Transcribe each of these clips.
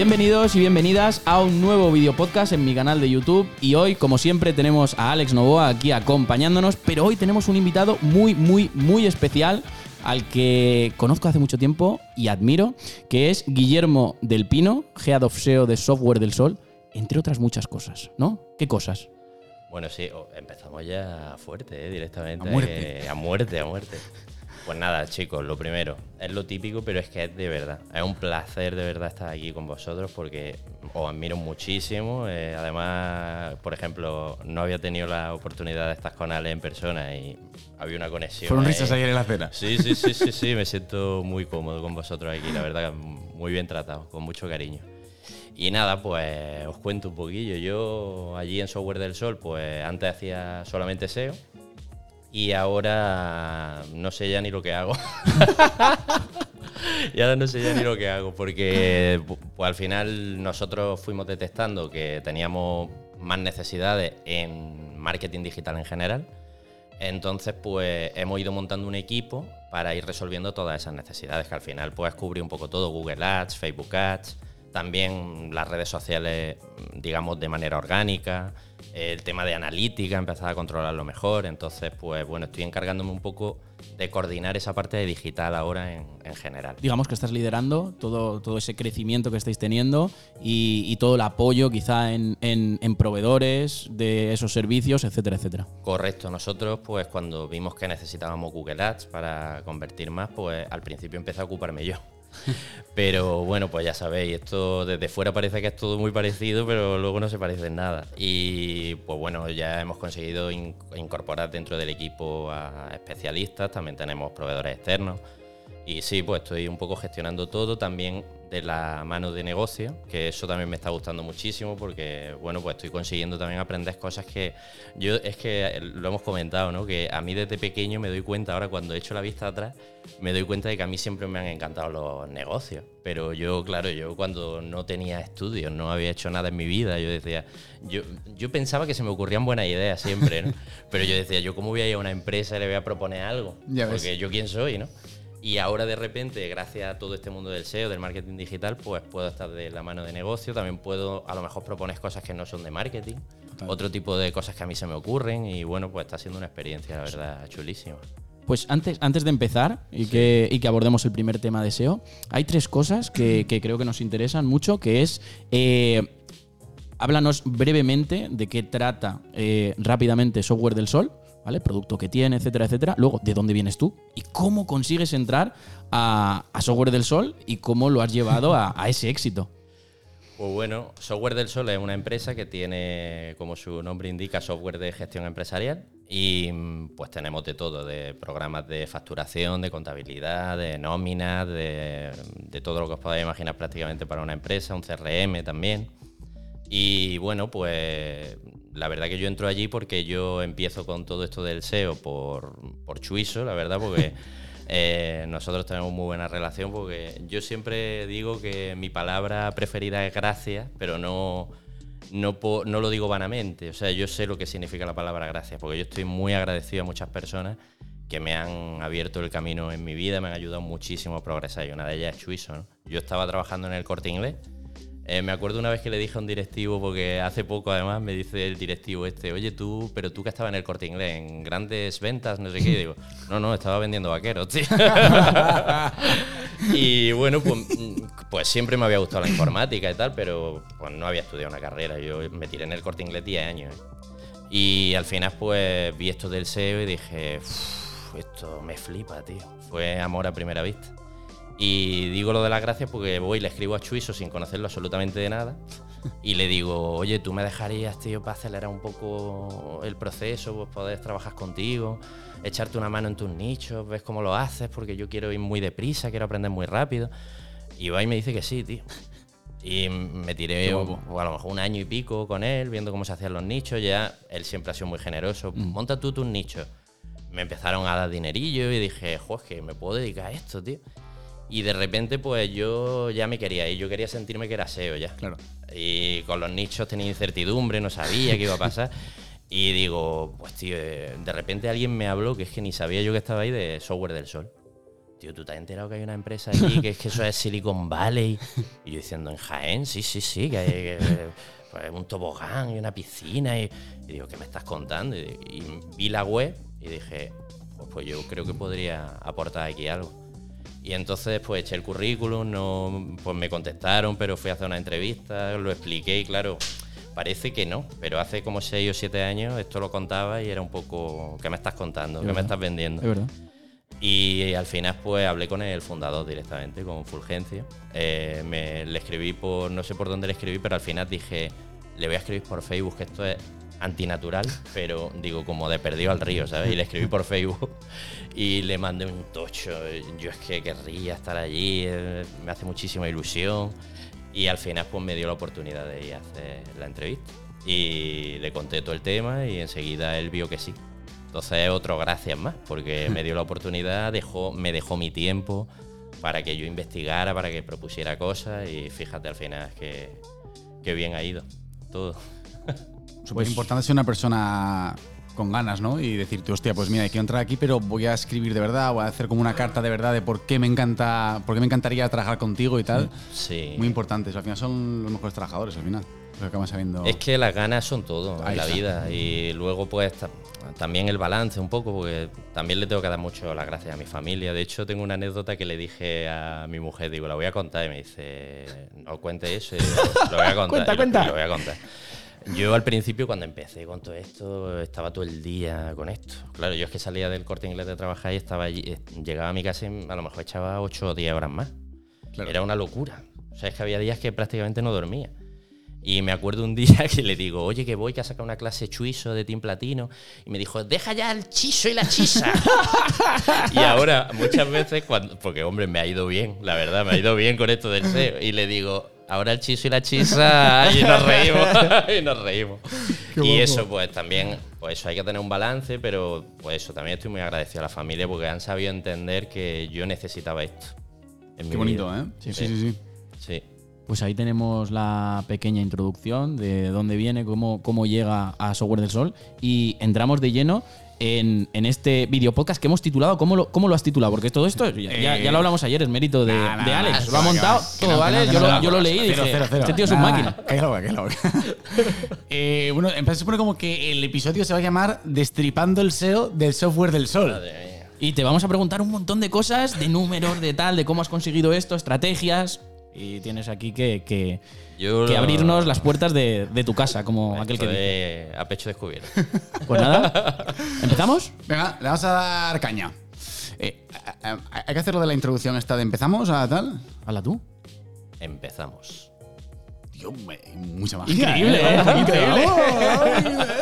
Bienvenidos y bienvenidas a un nuevo video podcast en mi canal de YouTube y hoy, como siempre, tenemos a Alex Novoa aquí acompañándonos, pero hoy tenemos un invitado muy, muy, muy especial al que conozco hace mucho tiempo y admiro, que es Guillermo del Pino, Head of SEO de Software del Sol, entre otras muchas cosas, ¿no? ¿Qué cosas? Bueno, sí, empezamos ya fuerte, ¿eh? directamente. A muerte. eh, a muerte, a muerte. Pues nada, chicos, lo primero, es lo típico, pero es que es de verdad. Es un placer de verdad estar aquí con vosotros porque os admiro muchísimo. eh, además, por ejemplo, no había tenido la oportunidad de estar con Ale en persona y había una conexión. Fueron risas ayer en la cena. Sí, sí, sí, sí, sí, me siento muy cómodo con vosotros aquí, la verdad, muy bien tratado, con mucho cariño. Y nada, pues os cuento un poquillo. Yo allí en Software del Sol, pues antes hacía solamente SEO y ahora no sé ya ni lo que hago. y ahora no sé ya ni lo que hago, porque pues, al final nosotros fuimos detectando que teníamos más necesidades en marketing digital en general. Entonces, pues hemos ido montando un equipo para ir resolviendo todas esas necesidades, que al final puedes cubrir un poco todo, Google Ads, Facebook Ads, también las redes sociales, digamos, de manera orgánica, el tema de analítica, empezar a controlarlo mejor. Entonces, pues bueno, estoy encargándome un poco de coordinar esa parte de digital ahora en, en general. Digamos que estás liderando todo, todo ese crecimiento que estáis teniendo y, y todo el apoyo quizá en, en- en proveedores de esos servicios, etcétera, etcétera. Correcto, nosotros pues cuando vimos que necesitábamos Google Ads para convertir más, pues al principio empecé a ocuparme yo. Pero bueno, pues ya sabéis, esto desde fuera parece que es todo muy parecido, pero luego no se parece en nada. Y pues bueno, ya hemos conseguido in- incorporar dentro del equipo a especialistas, también tenemos proveedores externos. Y sí, pues estoy un poco gestionando todo también de la mano de negocio, que eso también me está gustando muchísimo porque, bueno, pues estoy consiguiendo también aprender cosas que yo, es que lo hemos comentado, ¿no? Que a mí desde pequeño me doy cuenta, ahora cuando echo la vista atrás, me doy cuenta de que a mí siempre me han encantado los negocios. Pero yo, claro, yo cuando no tenía estudios, no había hecho nada en mi vida, yo decía, yo, yo pensaba que se me ocurrían buenas ideas siempre, ¿no? Pero yo decía, yo cómo voy a ir a una empresa y le voy a proponer algo, Ya ves. porque yo quién soy, ¿no? Y ahora de repente, gracias a todo este mundo del SEO, del marketing digital, pues puedo estar de la mano de negocio, también puedo a lo mejor proponer cosas que no son de marketing, otro tipo de cosas que a mí se me ocurren y bueno, pues está siendo una experiencia, la verdad, chulísima. Pues antes, antes de empezar y, que, y que abordemos el primer tema de SEO, hay tres cosas que, que creo que nos interesan mucho, que es... eh, háblanos brevemente de qué trata eh, rápidamente Software del Sol, ¿vale? Producto que tiene, etcétera, etcétera. Luego, ¿de dónde vienes tú? Y cómo consigues entrar a, Software del Sol y cómo lo has llevado a, a ese éxito. Pues bueno, Software del Sol es una empresa que tiene, como su nombre indica, software de gestión empresarial y mm, pues tenemos de todo, de programas de facturación, de contabilidad, de nóminas, de, de todo lo que os podáis imaginar prácticamente para una empresa, un CRM también. Y bueno, pues la verdad que yo entro allí porque yo empiezo con todo esto del SEO por, por Chuiso, la verdad, porque eh, nosotros tenemos muy buena relación, porque yo siempre digo que mi palabra preferida es gracias, pero no, no, lo digo vanamente. O sea, yo sé lo que significa la palabra gracias, porque yo estoy muy agradecido a muchas personas que me han abierto el camino en mi vida, me han ayudado muchísimo a progresar y una de ellas es Chuiso. ¿no? Yo estaba trabajando en el corte inglés. Eh, me acuerdo una vez que le dije a un directivo, porque hace poco además me dice el directivo este, oye tú, pero tú que estabas en el corte inglés, en grandes ventas, no sé qué, y digo, no, no, estaba vendiendo vaqueros, tío. y bueno, pues, pues siempre me había gustado la informática y tal, pero pues no había estudiado una carrera, yo me tiré en el corte inglés 10 años. Y al final pues vi esto del SEO y dije, "Uf, esto me flipa, tío. Fue amor a primera vista. Y digo lo de las gracias porque voy y le escribo a Chuiso sin conocerlo absolutamente de nada. Y le digo, oye, ¿tú me dejarías, tío, para acelerar un poco el proceso, pues poder trabajar contigo, echarte una mano en tus nichos, ves cómo lo haces, porque yo quiero ir muy deprisa, quiero aprender muy rápido. Y va y me dice que sí, tío. Y me tiré o a lo mejor un año y pico con él, viendo cómo se hacían los nichos. Ya él siempre ha sido muy generoso. Monta tú tus nichos. Me empezaron a dar dinerillo y dije, joder, que me puedo dedicar a esto, tío. Y de repente, pues yo ya me quería ir. Yo quería sentirme que era SEO ya. Claro. Y con los nichos tenía incertidumbre, no sabía qué iba a pasar. Y digo, pues tío, eh, de repente alguien me habló, que es que ni sabía yo que estaba ahí, de Software del Sol. tío, ¿tú te has enterado que hay una empresa allí que es que eso es Silicon Valley? Y yo diciendo, en Jaén, sí, sí, sí, que hay pues, un tobogán y una piscina. Y, digo, ¿qué me estás contando? Y, y, vi la web y dije, pues, pues yo creo que podría aportar aquí algo. Y entonces pues eché el currículum, no, pues me contestaron, pero fui a hacer una entrevista, lo expliqué y claro, parece que no, pero hace como 6 o 7 años esto lo contaba y era un poco, ¿qué me estás contando? ¿Qué me estás vendiendo? Es verdad. Y al final pues hablé con el fundador directamente, con Fulgencio. Eh, me, le escribí por, no sé por dónde le escribí, pero al final dije, le voy a escribir por Facebook, que esto es antinatural, pero digo, como de perdido al río, ¿sabes? Y le escribí por Facebook y le mandé un tocho. Yo es que querría estar allí, eh, me hace muchísima ilusión. Y al final, pues me dio la oportunidad de ir a hacer la entrevista. Y le conté todo el tema y enseguida él vio que sí. Entonces, otro gracias más, porque me dio la oportunidad, dejó, me dejó mi tiempo para que yo investigara, para que propusiera cosas. Y fíjate al final que, que bien ha ido todo. Súper importante ser una persona con ganas, ¿no? Y decirte, hostia, pues mira, quiero entrar aquí, pero voy a escribir de verdad, voy a hacer como una carta de verdad de por qué me encanta, por qué me encantaría trabajar contigo y tal. Sí. Muy importante. Al final son los mejores trabajadores, al final. Lo que acaban sabiendo. Es que las ganas son todo Ahí en la está. vida. Y luego, pues, ta- también el balance un poco, porque también le tengo que dar mucho las gracias a mi familia. De hecho, tengo una anécdota que le dije a mi mujer, digo, la voy a contar. Y me dice, no cuente eso. Y digo, lo voy a contar. Cuenta, y lo- cuenta. y Lo voy a contar. Yo al principio cuando empecé con todo esto estaba todo el día con esto. Claro, yo es que salía del corte inglés de trabajar y estaba allí, eh, llegaba a mi casa y a lo mejor echaba 8 o 10 horas más. Claro. Era una locura. O sea, es que había días que prácticamente no dormía. Y me acuerdo un día que le digo, oye, que voy, que a sacar una clase chuiso de Team Platino. Y me dijo, deja ya el chiso y la chisa. y ahora, muchas veces, cuando, porque hombre, me ha ido bien, la verdad, me ha ido bien con esto del SEO. Y le digo, ahora el chiso y la chisa, y nos reímos, y nos reímos. y eso, pues también, pues eso, hay que tener un balance, pero pues eso, también estoy muy agradecido a la familia porque han sabido entender que yo necesitaba esto. en mi Qué bonito, vida. ¿eh? Sí, sí, sí. Sí. Pues ahí tenemos la pequeña introducción de dónde viene, cómo, cómo llega a Software del Sol y entramos de lleno en, en este video podcast que hemos titulado. ¿Cómo lo, cómo lo has titulado? Porque todo esto, ya, ya- ya lo hablamos ayer, es mérito de, Nah, nah, de nah, Alex. nah, lo ha montado todo, no, ¿vale? no, yo, no, lo, yo leí y dije, cero, cero. este tío es un máquina. Eh, bueno, en plan, se supone como que el episodio se va a llamar Destripando el SEO del software del sol. Y te vamos a preguntar un montón de cosas, de números, de tal, de cómo has conseguido esto, estrategias. Y tienes aquí que, que, Yo que abrirnos las puertas de, de tu casa, como aquel que dice. a pecho descubierto. Pues nada, ¿empezamos? Venga, le vamos a dar caña. Eh, a- a- hay que hacer lo de la introducción esta de empezamos a tal. Habla tú. Empezamos. Me- mucha magia. Increíble, ¿eh? ¿eh? Increíble.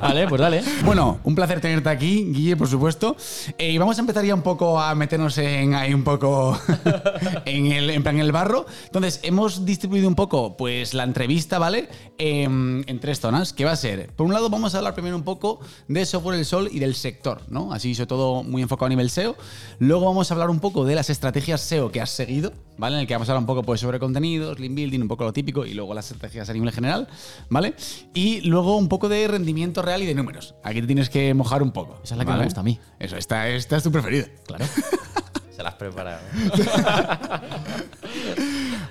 Vale, pues dale. Bueno, un placer tenerte aquí, Guille, por supuesto. Eh, y vamos a empezar ya un poco a meternos en ahí un poco en el, en plan el barro. Entonces, hemos distribuido un poco pues la entrevista, ¿vale? Em, en tres zonas, que va a ser, por un lado vamos a hablar primero un poco de software del sol y del sector, ¿no? Así sobre todo muy enfocado a nivel SEO. Luego vamos a hablar un poco de las estrategias SEO que has seguido, ¿vale? En el que vamos a hablar un poco pues sobre contenidos, link building, un poco lo típico y luego las estrategias a nivel general, ¿vale? Y luego un poco de rendimiento real y de números. Aquí te tienes que mojar un poco. Esa es la que me gusta a mí. Eso, esta, esta es tu preferida. Claro. Se las has preparado.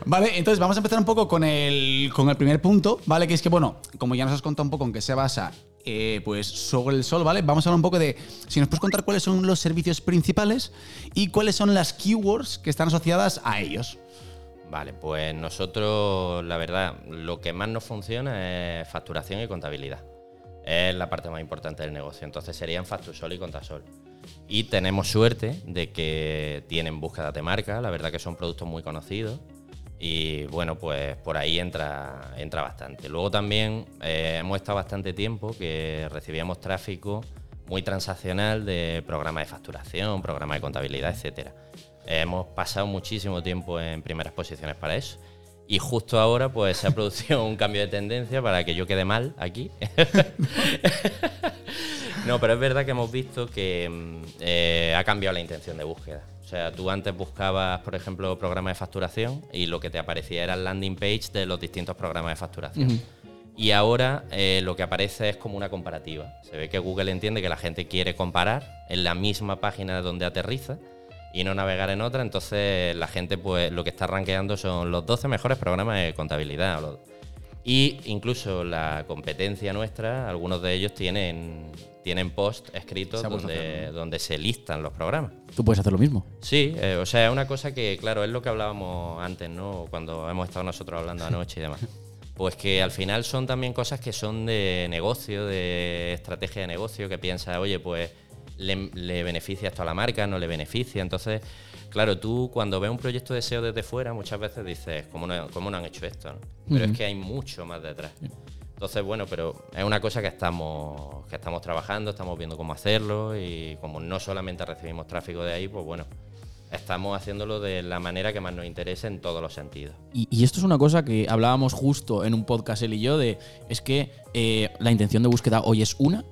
Vale, entonces vamos a empezar un poco con el, con el primer punto, ¿vale? Que es que, bueno, como ya nos has contado un poco en qué se basa, eh, pues sobre el sol, ¿vale? Vamos a hablar un poco de, si nos puedes contar cuáles son los servicios principales y cuáles son las keywords que están asociadas a ellos. Vale, pues nosotros, la verdad, lo que más nos funciona es facturación y contabilidad. Es la parte más importante del negocio. Entonces serían Factusol y Contasol. Y tenemos suerte de que tienen búsqueda de marca, la verdad que son productos muy conocidos. Y bueno, pues por ahí entra, entra bastante. Luego también eh, hemos estado bastante tiempo que recibíamos tráfico muy transaccional de programas de facturación, programas de contabilidad, etcétera. Hemos pasado muchísimo tiempo en primeras posiciones para eso. Y justo ahora pues se ha producido un cambio de tendencia para que yo quede mal aquí. no, pero es verdad que hemos visto que mm, eh, ha cambiado la intención de búsqueda. O sea, tú antes buscabas, por ejemplo, programas de facturación y lo que te aparecía era el landing page de los distintos programas de facturación. Y ahora eh, lo que aparece es como una comparativa. Se ve que Google entiende que la gente quiere comparar en la misma página donde aterriza y no navegar en otra. Entonces la gente pues lo que está rankeando son los 12 mejores programas de contabilidad. Y incluso la competencia nuestra, algunos de ellos tienen, tienen post escritos donde, donde se listan los programas. ¿Tú puedes hacer lo mismo? Sí, eh, o sea, es una cosa que, claro, es lo que hablábamos antes, ¿no? Cuando hemos estado nosotros hablando anoche y demás. Pues que al final son también cosas que son de negocio, de estrategia de negocio, que piensa, oye, pues le, le beneficia esto a la marca, no le beneficia. Entonces, Claro, tú cuando ves un proyecto de SEO desde fuera, muchas veces dices, ¿cómo no, cómo no han hecho esto? Pero es que hay mucho más detrás. Entonces, bueno, pero es una cosa que estamos, que estamos trabajando, estamos viendo cómo hacerlo y como no solamente recibimos tráfico de ahí, pues bueno, estamos haciéndolo de la manera que más nos interese en todos los sentidos. Y, esto es una cosa que hablábamos justo en un podcast él y yo de, es que eh, la intención de búsqueda hoy es una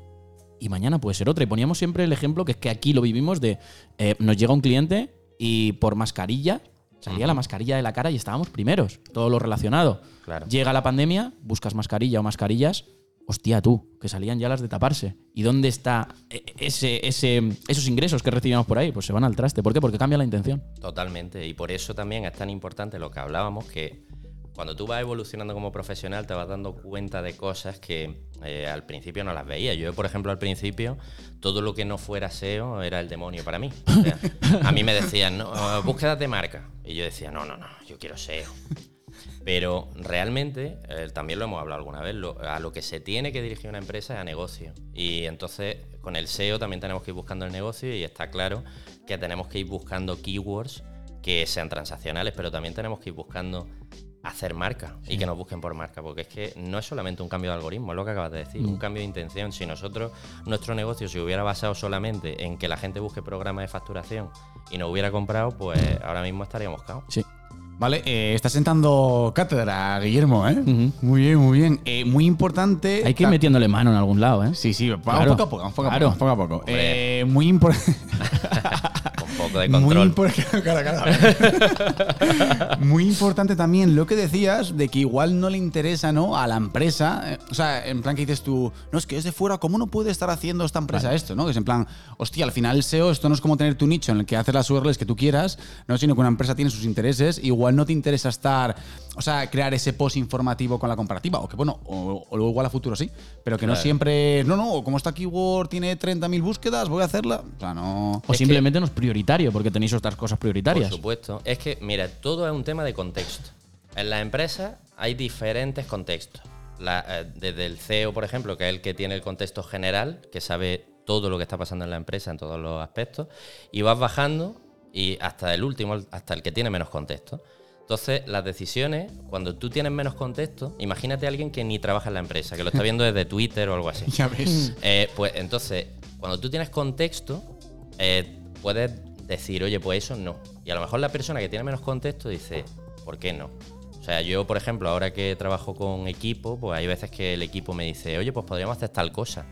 y mañana puede ser otra. Y poníamos siempre el ejemplo que es que aquí lo vivimos de, eh, nos llega un cliente y por mascarilla, salía la mascarilla de la cara y estábamos primeros, todo lo relacionado. Llega la pandemia, buscas mascarilla o mascarillas, hostia tú, que salían ya las de taparse. ¿Y dónde está e, ese, ese, esos ingresos que recibíamos por ahí? Pues se van al traste. ¿Por qué? Porque cambia la intención. Totalmente. Y por eso también es tan importante lo que hablábamos, que cuando tú vas evolucionando como profesional te vas dando cuenta de cosas que eh, al principio no las veía. Yo, por ejemplo, al principio todo lo que no fuera SEO era el demonio para mí. a mí me decían, no, búsquedas de marca. Y yo decía, no, no, no, yo quiero SEO. Pero realmente, eh, también lo hemos hablado alguna vez, a lo que se tiene que dirigir una empresa es a negocio. Y entonces con el SEO también tenemos que ir buscando el negocio y está claro que tenemos que ir buscando keywords que sean transaccionales, pero también tenemos que ir buscando hacer marca y que nos busquen por marca, porque es que no es solamente un cambio de algoritmo, es lo que acabas de decir, un mm. cambio de intención. Si nosotros, nuestro negocio se hubiera basado solamente en que la gente busque programas de facturación y nos hubiera comprado, pues ahora mismo estaríamos caos. Sí. Vale, eh, está sentando cátedra, Guillermo, ¿eh? Muy bien, muy bien. Eh, muy importante. Hay que ir metiéndole mano en algún lado, ¿eh? Sí, sí, poco a poco, poco, poco, a poco. Eh, muy importante. poco de control. Muy, importante también lo que decías de que igual no le interesa ¿no? a la empresa. Eh, o sea, en plan que dices tú, no, es que es de fuera, ¿cómo no puede estar haciendo esta empresa esto? ¿no? Que es en plan, hostia, al final SEO, esto no es como tener tu nicho en el que haces las URLs que tú quieras, ¿no? sino que una empresa tiene sus intereses. Igual no te interesa estar, o sea, crear ese post informativo con la comparativa. O que bueno, o, luego igual a futuro sí, pero que no siempre, no, no, como esta keyword tiene 30.000 búsquedas, voy a hacerla. O sea, no. O simplemente no es prioritario porque tenéis otras cosas prioritarias. Por supuesto. Es que, mira, todo es un tema de contexto. En la empresa hay diferentes contextos. Eh, desde el CEO, por ejemplo, que es el que tiene el contexto general, que sabe todo lo que está pasando en la empresa en todos los aspectos, y vas bajando y hasta el último, hasta el que tiene menos contexto. Entonces, las decisiones, cuando tú tienes menos contexto, imagínate a alguien que ni trabaja en la empresa, que lo está viendo desde Twitter o algo así. Ya ves. Eh, pues entonces, cuando tú tienes contexto, eh, puedes decir, oye, pues eso no. Y a lo mejor la persona que tiene menos contexto dice, ¿por qué no? O sea, yo, por ejemplo, ahora que trabajo con equipo, pues hay veces que el equipo me dice, oye, pues podríamos hacer tal cosa.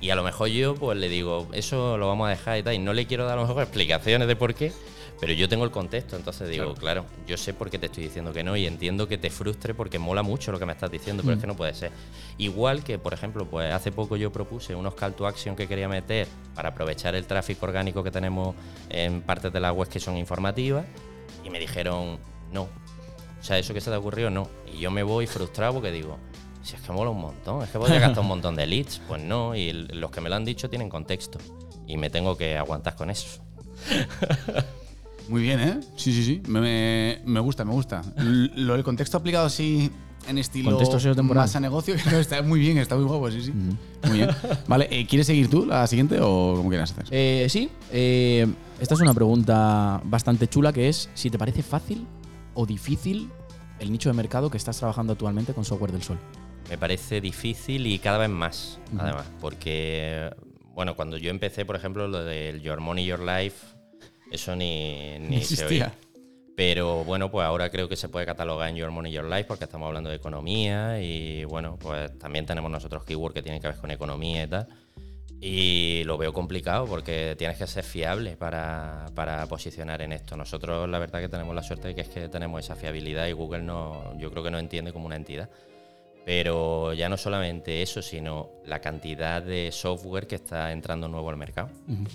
Y a lo mejor yo, pues le digo, eso lo vamos a dejar y tal. Y no le quiero dar a lo mejor explicaciones de por qué, pero yo tengo el contexto, entonces digo, claro. yo sé por qué te estoy diciendo que no y entiendo que te frustre porque mola mucho lo que me estás diciendo, pero es que mm. no puede ser. Igual que, por ejemplo, pues hace poco yo propuse unos call to action que quería meter para aprovechar el tráfico orgánico que tenemos en partes de la web que son informativas y me dijeron, no. O sea, eso que se te ocurrió, no. Y yo me voy frustrado porque digo, si es que mola un montón, es que podría gastar un montón de leads. Pues no, y los que me lo han dicho tienen contexto. Y me tengo que aguantar con eso. Muy bien, ¿eh? Sí, sí, sí. Me, me gusta, me gusta. Lo del contexto aplicado así en estilo contexto SEO temporal. más a negocio está muy bien, está muy guapo, sí, sí. Muy bien. Vale, eh, ¿quieres seguir tú la siguiente o cómo quieras hacer? Eh, sí. Eh, esta es una pregunta bastante chula que es si te parece fácil o difícil el nicho de mercado que estás trabajando actualmente con Software del Sol. Me parece difícil y cada vez más, además, porque, bueno, cuando yo empecé, por ejemplo, lo del Your Money, Your Life, eso ni, ni se oía. Pero bueno, pues ahora creo que se puede catalogar en Your Money, Your Life porque estamos hablando de economía y bueno, pues también tenemos nosotros keywords que tienen que ver con economía y tal. Y lo veo complicado porque tienes que ser fiable para, para, posicionar en esto. Nosotros la verdad que tenemos la suerte de que es que tenemos esa fiabilidad y Google no, yo creo que no entiende como una entidad. Pero ya no solamente eso, sino la cantidad de software que está entrando nuevo al mercado.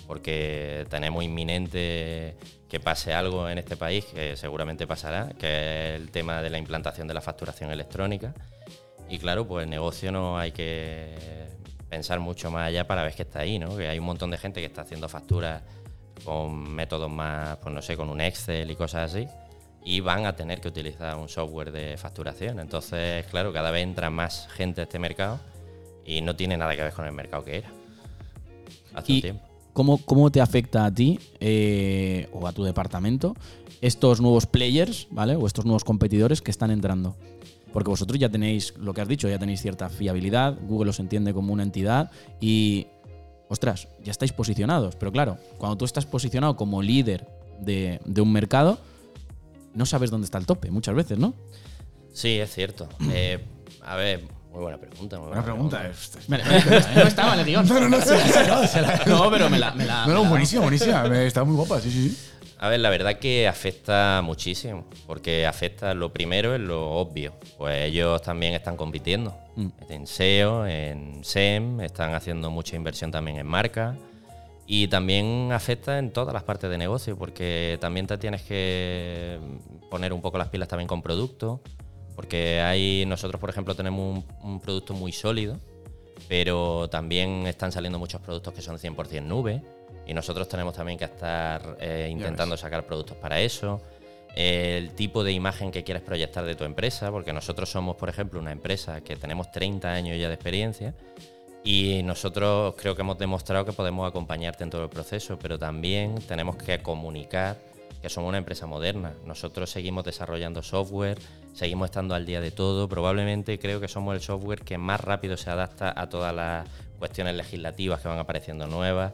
Porque tenemos inminente que pase algo en este país, que seguramente pasará, que es el tema de la implantación de la facturación electrónica. Y claro, pues el negocio no hay que pensar mucho más allá para ver que está ahí, ¿no? Que hay un montón de gente que está haciendo facturas con métodos más, pues no sé, con un Excel y cosas así y van a tener que utilizar un software de facturación. Entonces, claro, cada vez entra más gente a este mercado y no tiene nada que ver con el mercado que era hace un tiempo. ¿cómo, ¿Cómo te afecta a ti eh, o a tu departamento estos nuevos players, ¿vale? O estos nuevos competidores que están entrando. Porque vosotros ya tenéis, lo que has dicho, ya tenéis cierta fiabilidad, Google os entiende como una entidad y, ostras, ya estáis posicionados. Pero claro, cuando tú estás posicionado como líder de, de un mercado, no sabes dónde está el tope muchas veces, ¿no? Sí, es cierto. Eh, a ver, muy buena pregunta. Muy buena, Buena pregunta. eh. No estaba en el guion. No, no, no, No, pero me la. Me la No, no, buenísima, buenísima. Me- Está muy guapa, sí, sí, sí. A ver, la verdad que afecta muchísimo, porque afecta lo primero es lo obvio, pues ellos también están compitiendo en SEO, en SEM, están haciendo mucha inversión también en marca y también afecta en todas las partes de negocio, porque también te tienes que poner un poco las pilas también con productos, porque hay nosotros por ejemplo tenemos un, un producto muy sólido, pero también están saliendo muchos productos que son 100% nube y nosotros tenemos también que estar eh, intentando sacar productos para eso. El tipo de imagen que quieres proyectar de tu empresa, porque nosotros somos, por ejemplo, una empresa que tenemos 30 años ya de experiencia y nosotros creo que hemos demostrado que podemos acompañarte en todo el proceso, pero también tenemos que comunicar que somos una empresa moderna. Nosotros seguimos desarrollando software, seguimos estando al día de todo. Probablemente creo que somos el software que más rápido se adapta a todas las cuestiones legislativas que van apareciendo nuevas.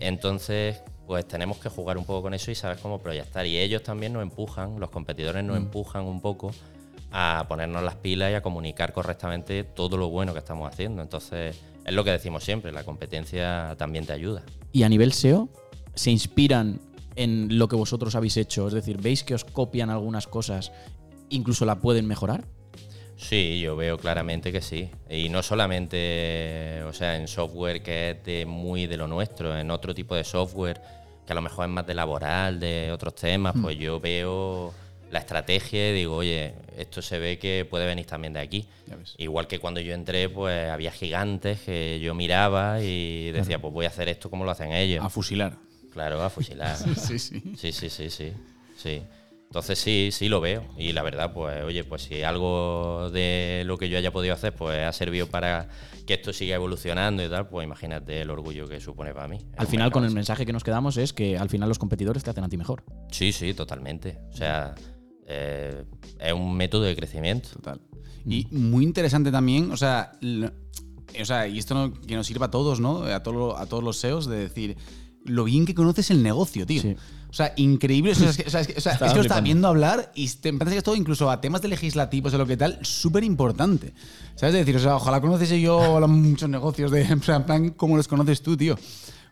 Entonces, pues tenemos que jugar un poco con eso y saber cómo proyectar. Y ellos también nos empujan, los competidores nos empujan un poco a ponernos las pilas y a comunicar correctamente todo lo bueno que estamos haciendo. Entonces, es lo que decimos siempre, la competencia también te ayuda. Y a nivel SEO, ¿se inspiran en lo que vosotros habéis hecho? Es decir, ¿veis que os copian algunas cosas, incluso la pueden mejorar? Sí, yo veo claramente que sí. Y no solamente, o sea, en software que es de muy de lo nuestro, en otro tipo de software que a lo mejor es más de laboral, de otros temas, pues yo veo la estrategia y digo, oye, esto se ve que puede venir también de aquí. Igual que cuando yo entré, pues había gigantes que yo miraba y decía, pues voy a hacer esto como lo hacen ellos. A fusilar. Claro, a fusilar. Sí, sí. Sí, sí, sí, sí. sí. Entonces sí, sí lo veo. Y la verdad, pues, oye, pues si algo de lo que yo haya podido hacer, pues ha servido para que esto siga evolucionando y tal, pues imagínate el orgullo que supone para mí. Al final, con el mensaje que nos quedamos es que al final los competidores te hacen a ti mejor. Sí, sí, totalmente. O sea, eh, es un método de crecimiento. Total. Y muy interesante también, o sea, o sea, y esto no- que nos sirva a todos, ¿no? A, todo- a todos los SEOs de decir lo bien que conoces el negocio, tío. Sí. O sea, increíble. O sea, es que, o sea, es que- o sea, es que lo flipando. viendo hablar y te parece que es todo, incluso a temas de legislativos o lo que tal, súper importante. ¿Sabes? Es decir, o sea, ojalá conociese yo a muchos negocios de, en plan, plan, como los conoces tú, tío.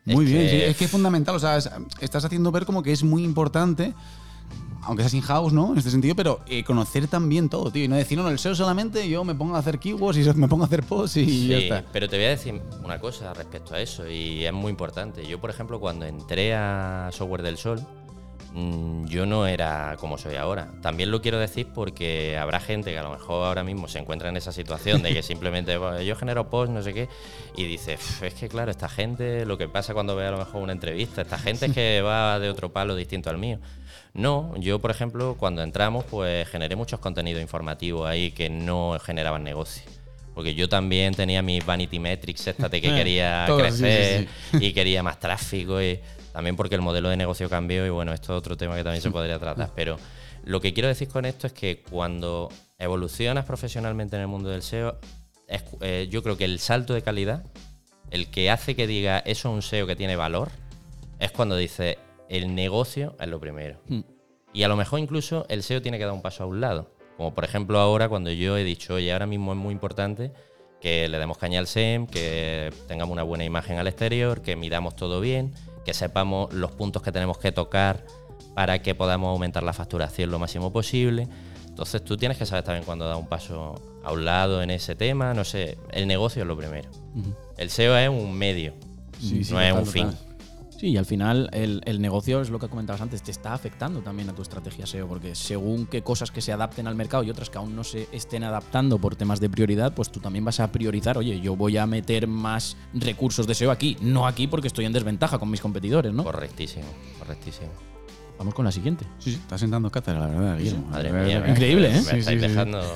Muy Es bien, que- es que es fundamental. O sea, es- estás haciendo ver como que es muy importante aunque sea in-house, ¿no? En este sentido, pero eh, conocer también todo, tío. Y no decir, no, no, el SEO solamente yo me pongo a hacer keywords y me pongo a hacer posts y ya está. pero te voy a decir una cosa respecto a eso y es muy importante. Yo, por ejemplo, cuando entré a Software del Sol, mm, yo no era como soy ahora. También lo quiero decir porque habrá gente que a lo mejor ahora mismo se encuentra en esa situación de que simplemente "Bueno, yo genero posts, no sé qué, y dice, "Uf, es que claro, esta gente, lo que pasa cuando ve a lo mejor una entrevista, esta gente es que va de otro palo distinto al mío. No, yo por ejemplo cuando entramos pues generé muchos contenidos informativos ahí que no generaban negocio. Porque yo también tenía mis vanity metrics estas de que quería Todo, sí, sí, crecer y quería más tráfico y también porque el modelo de negocio cambió y bueno, esto es otro tema que también se podría tratar. Pero lo que quiero decir con esto es que cuando evolucionas profesionalmente en el mundo del SEO, es- eh, yo creo que el salto de calidad, el que hace que diga eso es un SEO que tiene valor, es cuando dice el negocio es lo primero. Hmm. Y a lo mejor incluso el SEO tiene que dar un paso a un lado. Como por ejemplo ahora cuando yo he dicho, oye, ahora mismo es muy importante que le demos caña al SEM, que tengamos una buena imagen al exterior, que midamos todo bien, que sepamos los puntos que tenemos que tocar para que podamos aumentar la facturación lo máximo posible. Entonces tú tienes que saber también cuándo dar un paso a un lado en ese tema, no sé, el negocio es lo primero. El SEO es un medio, Sí, sí, no es total, un fin. total. Sí, y al final el, el negocio es lo que comentabas antes, te está afectando también a tu estrategia SEO, porque según qué cosas que se adapten al mercado y otras que aún no se estén adaptando por temas de prioridad, pues tú también vas a priorizar, oye, yo voy a meter más recursos de SEO aquí, no aquí porque estoy en desventaja con mis competidores, ¿no? Correctísimo, correctísimo. Vamos con la siguiente. Sí, sí, está sentando cátedra, la verdad, Guillermo. Madre mía, Increíble, ¿eh? Me Sí, estáis sí, dejando.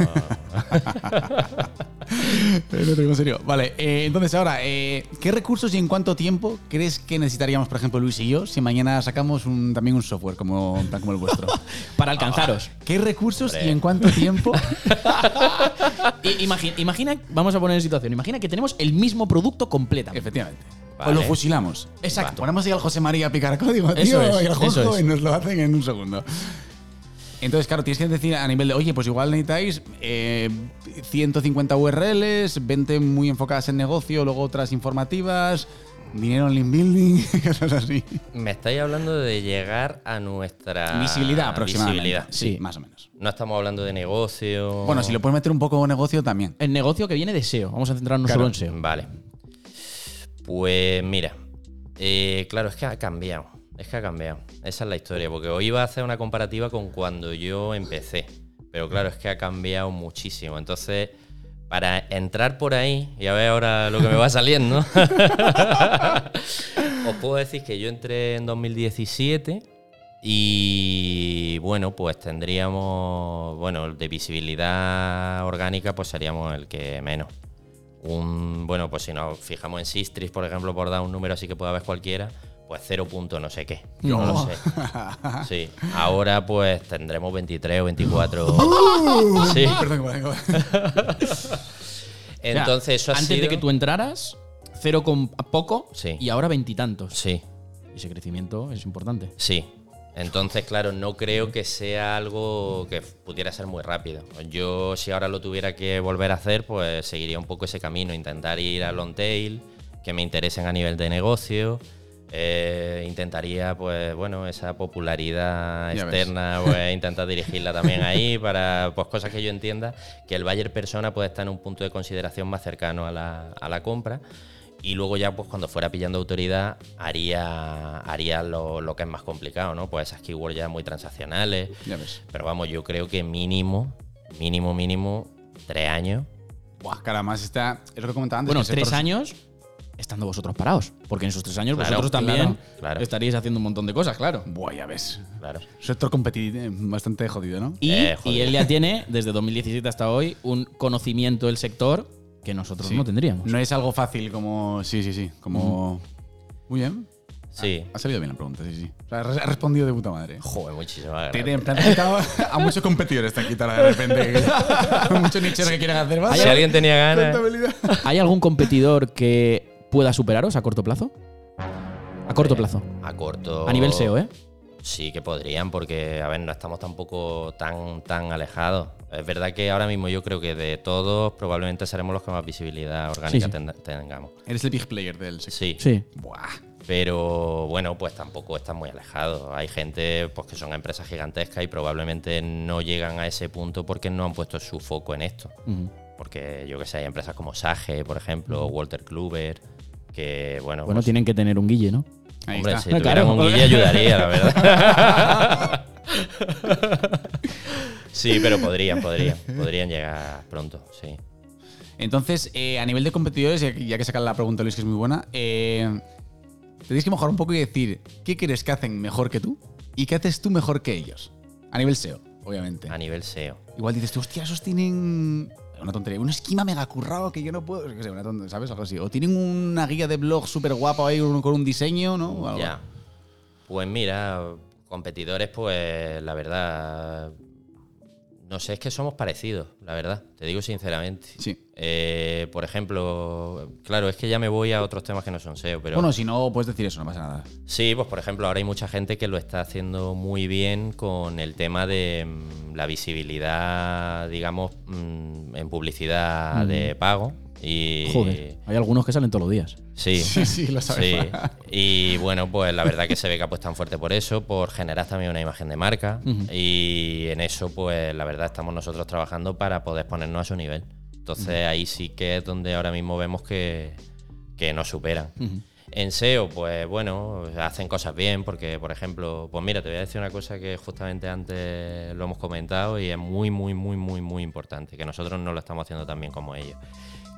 Digo en serio. Vale, eh, entonces ahora, eh, ¿qué recursos y en cuánto tiempo crees que necesitaríamos, por ejemplo, Luis y yo, si mañana sacamos un, también un software como, como el vuestro? Para alcanzaros. ¿Qué recursos y en cuánto tiempo? I- imagi- imagina, vamos a poner en situación, imagina que tenemos el mismo producto completamente. Efectivamente. Vale. O lo fusilamos. Exacto. Ponemos ahí al José María a picar código, tío, Eso es, y al eso es. y nos lo hacen en un segundo. Entonces, claro, tienes que decir a nivel de, oye, pues igual necesitáis eh, 150 URLs, 20 muy enfocadas en negocio, luego otras informativas, dinero en link building, cosas así. Me estáis hablando de llegar a nuestra Visibilidad aproximadamente. visibilidad. Sí, más o menos. No estamos hablando de negocio. Bueno, si lo puedes meter un poco negocio también. El negocio que viene de SEO, vamos a centrarnos Claro. solo en SEO. Vale. Pues mira, eh, claro, es que ha cambiado. Es que ha cambiado. Esa es la historia. Porque hoy iba a hacer una comparativa con cuando yo empecé. Pero claro, es que ha cambiado muchísimo. Entonces, para entrar por ahí, y a ver ahora lo que me va saliendo, os puedo decir que yo entré en 2017 y bueno, pues tendríamos, bueno, de visibilidad orgánica, pues seríamos el que menos. Un, bueno, pues si nos fijamos en Sistris, por ejemplo, por dar un número así que pueda ver cualquiera, pues 0 punto no sé qué. No, lo sé. Sí. Ahora pues tendremos 23 o 24. sí. Perdón, que me- Entonces eso ha Antes sido... de que tú entraras, cero con poco Sí. y ahora veintitantos. Sí, Ese crecimiento es importante. sí. Entonces, claro, no creo que sea algo que pudiera ser muy rápido. Yo, si ahora lo tuviera que volver a hacer, pues seguiría un poco ese camino, intentar ir a long tail, que me interesen a nivel de negocio. eh, intentaría, pues, bueno, esa popularidad Ya ves. externa, pues, intentar dirigirla también ahí para, pues, cosas que yo entienda, que el buyer persona puede estar en un punto de consideración más cercano a la, a la compra. Y luego ya, pues cuando fuera pillando autoridad, haría, haría lo, lo que es más complicado, ¿no? Pues esas keywords ya muy transaccionales. Ya ves. Pero vamos, yo creo que mínimo, mínimo, mínimo, tres años. Buah, cara, más está. Es lo que comentaba antes. Bueno, tres sector- años estando vosotros parados. Porque en esos tres años Claro, vosotros también claro, claro. estaríais haciendo un montón de cosas, claro. Buah, ya ves. Claro. Sector competitivo, bastante jodido, ¿no? Y, Eh, y él ya tiene, desde 2017 hasta hoy, un conocimiento del sector que nosotros Sí. no tendríamos. No es algo fácil como. Sí, sí, sí. Como. Muy bien. Sí. Ha salido bien la pregunta, sí, sí. O sea, has respondido de puta madre. Joder, muchísimas gracias. te, te han quitado a muchos competidores, te han quitado de repente. muchos nicheros que quieren hacer más. Si alguien tenía ganas. ¿Hay algún competidor que pueda superaros a corto plazo? A corto plazo. A corto. A nivel SEO, ¿eh? Sí que podrían, porque, a ver, no estamos tampoco tan, tan alejados. Es verdad que ahora mismo yo creo que de todos probablemente seremos los que más visibilidad orgánica Sí, sí. tenda- tengamos. Eres el big player del sector. Sí, Sí. Buah. pero bueno, pues tampoco están muy alejados. Hay gente pues, que son empresas gigantescas y probablemente no llegan a ese punto porque no han puesto su foco en esto. Porque yo que sé, hay empresas como Sage, por ejemplo, Walter Kluber, que bueno, Bueno, pues, tienen que tener un guille, ¿no? Ahí hombre, está. si Ah, tuvieran claro. un guille ayudaría, la verdad. sí, pero podrían, podrían, podrían llegar pronto, sí. Entonces, eh, a nivel de competidores, ya que- que sacan la pregunta Luis, que es muy buena, eh, tenéis que mejorar un poco y decir qué crees que hacen mejor que tú y qué haces tú mejor que ellos. A nivel SEO, obviamente. A nivel SEO. Igual dices tú, hostia, esos tienen una tontería, un esquema mega currado que yo no puedo, qué sé, una tontería, ¿sabes? Algo así. O tienen una guía de blog súper guapa ahí con con un diseño, ¿no? O algo. Ya. Pues mira, competidores, pues la verdad. No sé, es que somos parecidos, la verdad, te digo sinceramente. Sí. Eh, por ejemplo, claro, es que ya me voy a otros temas que no son SEO, pero Bueno, si no, puedes decir eso, no pasa nada. sí, pues por ejemplo, ahora hay mucha gente que lo está haciendo muy bien con el tema de mm, la visibilidad, digamos, mm, en publicidad de pago Y, Joder, hay algunos que salen todos los días. Sí, Sí, sí, lo sabes. sí. Y bueno, pues la verdad que se ve que apuestan fuerte por eso, por generar también una imagen de marca. Y en eso, pues la verdad estamos nosotros trabajando para poder ponernos a su nivel. Entonces ahí sí que es donde ahora mismo vemos que, que nos superan. En SEO, pues bueno, hacen cosas bien, porque por ejemplo, pues mira, te voy a decir una cosa que justamente antes lo hemos comentado y es muy, muy, muy, muy, muy importante, que nosotros no lo estamos haciendo tan bien como ellos,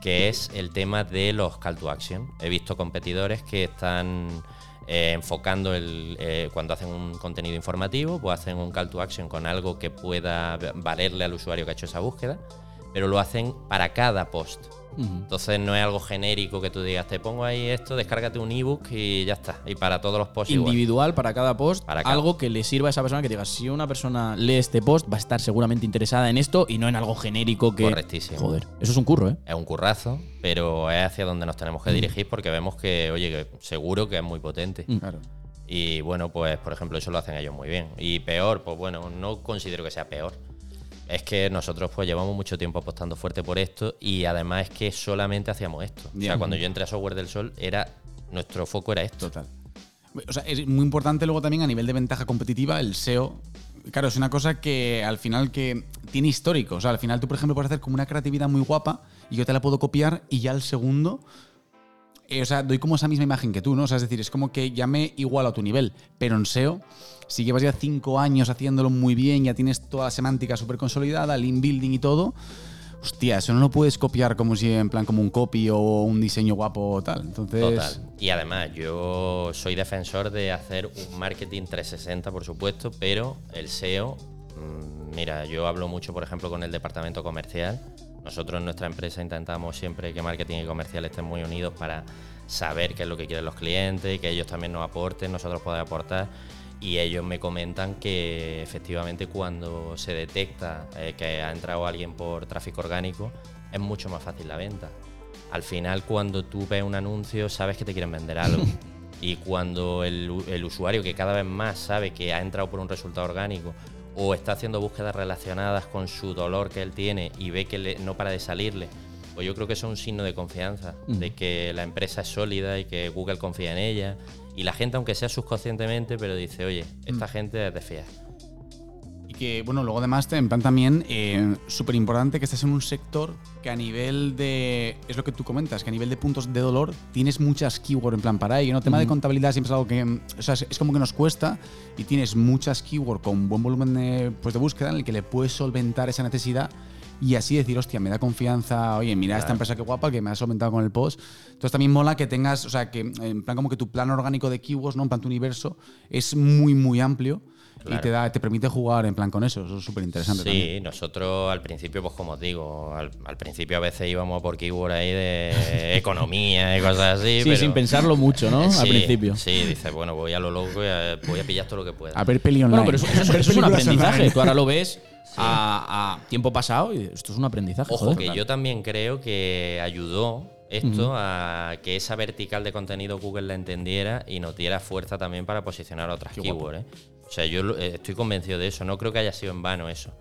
que es el tema de los call to action. He visto competidores que están eh, enfocando el, eh, cuando hacen un contenido informativo, pues hacen un call to action con algo que pueda valerle al usuario que ha hecho esa búsqueda, pero lo hacen para cada post. Entonces no es algo genérico que tú digas, te pongo ahí esto, descárgate un ebook y ya está. Y para todos los posts igual. Individual para cada post, Para cada- algo que le sirva a esa persona que diga, si una persona lee este post, va a estar seguramente interesada en esto y no en algo genérico que. Correctísimo. Joder, eso es un curro, ¿eh? Es un currazo, pero es hacia donde nos tenemos que dirigir porque vemos que, oye, que seguro que es muy potente. Claro. Y bueno, pues por ejemplo, eso lo hacen ellos muy bien. Y peor, pues bueno, no considero que sea peor. Es que nosotros pues llevamos mucho tiempo apostando fuerte por esto y además es que solamente hacíamos esto. O sea, cuando yo entré a Software del Sol, era nuestro foco era esto. Total. O sea, es muy importante luego también a nivel de ventaja competitiva el SEO. Claro, es una cosa que al final que tiene histórico. O sea, al final tú, por ejemplo, puedes hacer como una creatividad muy guapa y yo te la puedo copiar y ya al segundo, eh, o sea, doy como esa misma imagen que tú, ¿no? O sea, es decir, es como que ya me igualo a tu nivel. Pero en SEO, si llevas ya cinco años haciéndolo muy bien, ya tienes toda la semántica súper consolidada, link building y todo, hostia, eso no lo puedes copiar como si en plan como un copy o un diseño guapo o tal. Entonces... Total. Y además, yo soy defensor de hacer un marketing 360, por supuesto, pero el SEO, mm, mira, yo hablo mucho, por ejemplo, con el departamento comercial. Nosotros en nuestra empresa intentamos siempre que marketing y comercial estén muy unidos para saber qué es lo que quieren los clientes y que ellos también nos aporten, nosotros poder aportar. Y ellos me comentan que efectivamente cuando se detecta eh, que ha entrado alguien por tráfico orgánico, es mucho más fácil la venta. Al final, cuando tú ves un anuncio, sabes que te quieren vender algo. y cuando el usuario, que cada vez más sabe que ha entrado por un resultado orgánico o está haciendo búsquedas relacionadas con su dolor que él tiene y ve que le- no para de salirle, pues yo creo que eso es un signo de confianza, de que la empresa es sólida y que Google confía en ella. Y la gente, aunque sea subconscientemente, pero dice, oye, esta gente es de fiar. Que, bueno, luego además, en plan también, eh, súper importante que estés en un sector que a nivel de. Es lo que tú comentas, que a nivel de puntos de dolor tienes muchas keywords en plan para ello, ¿no? Tema de contabilidad siempre es algo que. O sea, es, como que nos cuesta y tienes muchas keywords con buen volumen de, pues, de búsqueda en el que le puedes solventar esa necesidad y así decir, hostia, me da confianza, oye, mira esta empresa que guapa que me ha solventado con el post. Entonces también mola que tengas, o sea, que en plan como que tu plan orgánico de keywords, ¿no? En plan tu universo es muy, muy amplio y te, da, te permite jugar en plan con eso. Eso es súper interesante Sí, también. nosotros al principio, pues como os digo, al, al principio a veces íbamos por keyword ahí de economía y cosas así. Sí, pero- sin pensarlo mucho, ¿no? Al principio. Sí, dices, bueno, voy a lo loco y a- voy a pillar todo lo que pueda. A ver peli online. Bueno, pero eso, eso- eso Ver es un aprendizaje. online. Tú ahora lo ves a, a tiempo pasado y esto es un aprendizaje. Ojo, joder. que yo también creo que ayudó esto a que esa vertical de contenido Google la entendiera y nos diera fuerza también para posicionar otras keywords. ¿eh? O sea, yo eh, estoy convencido de eso. No creo que haya sido en vano eso.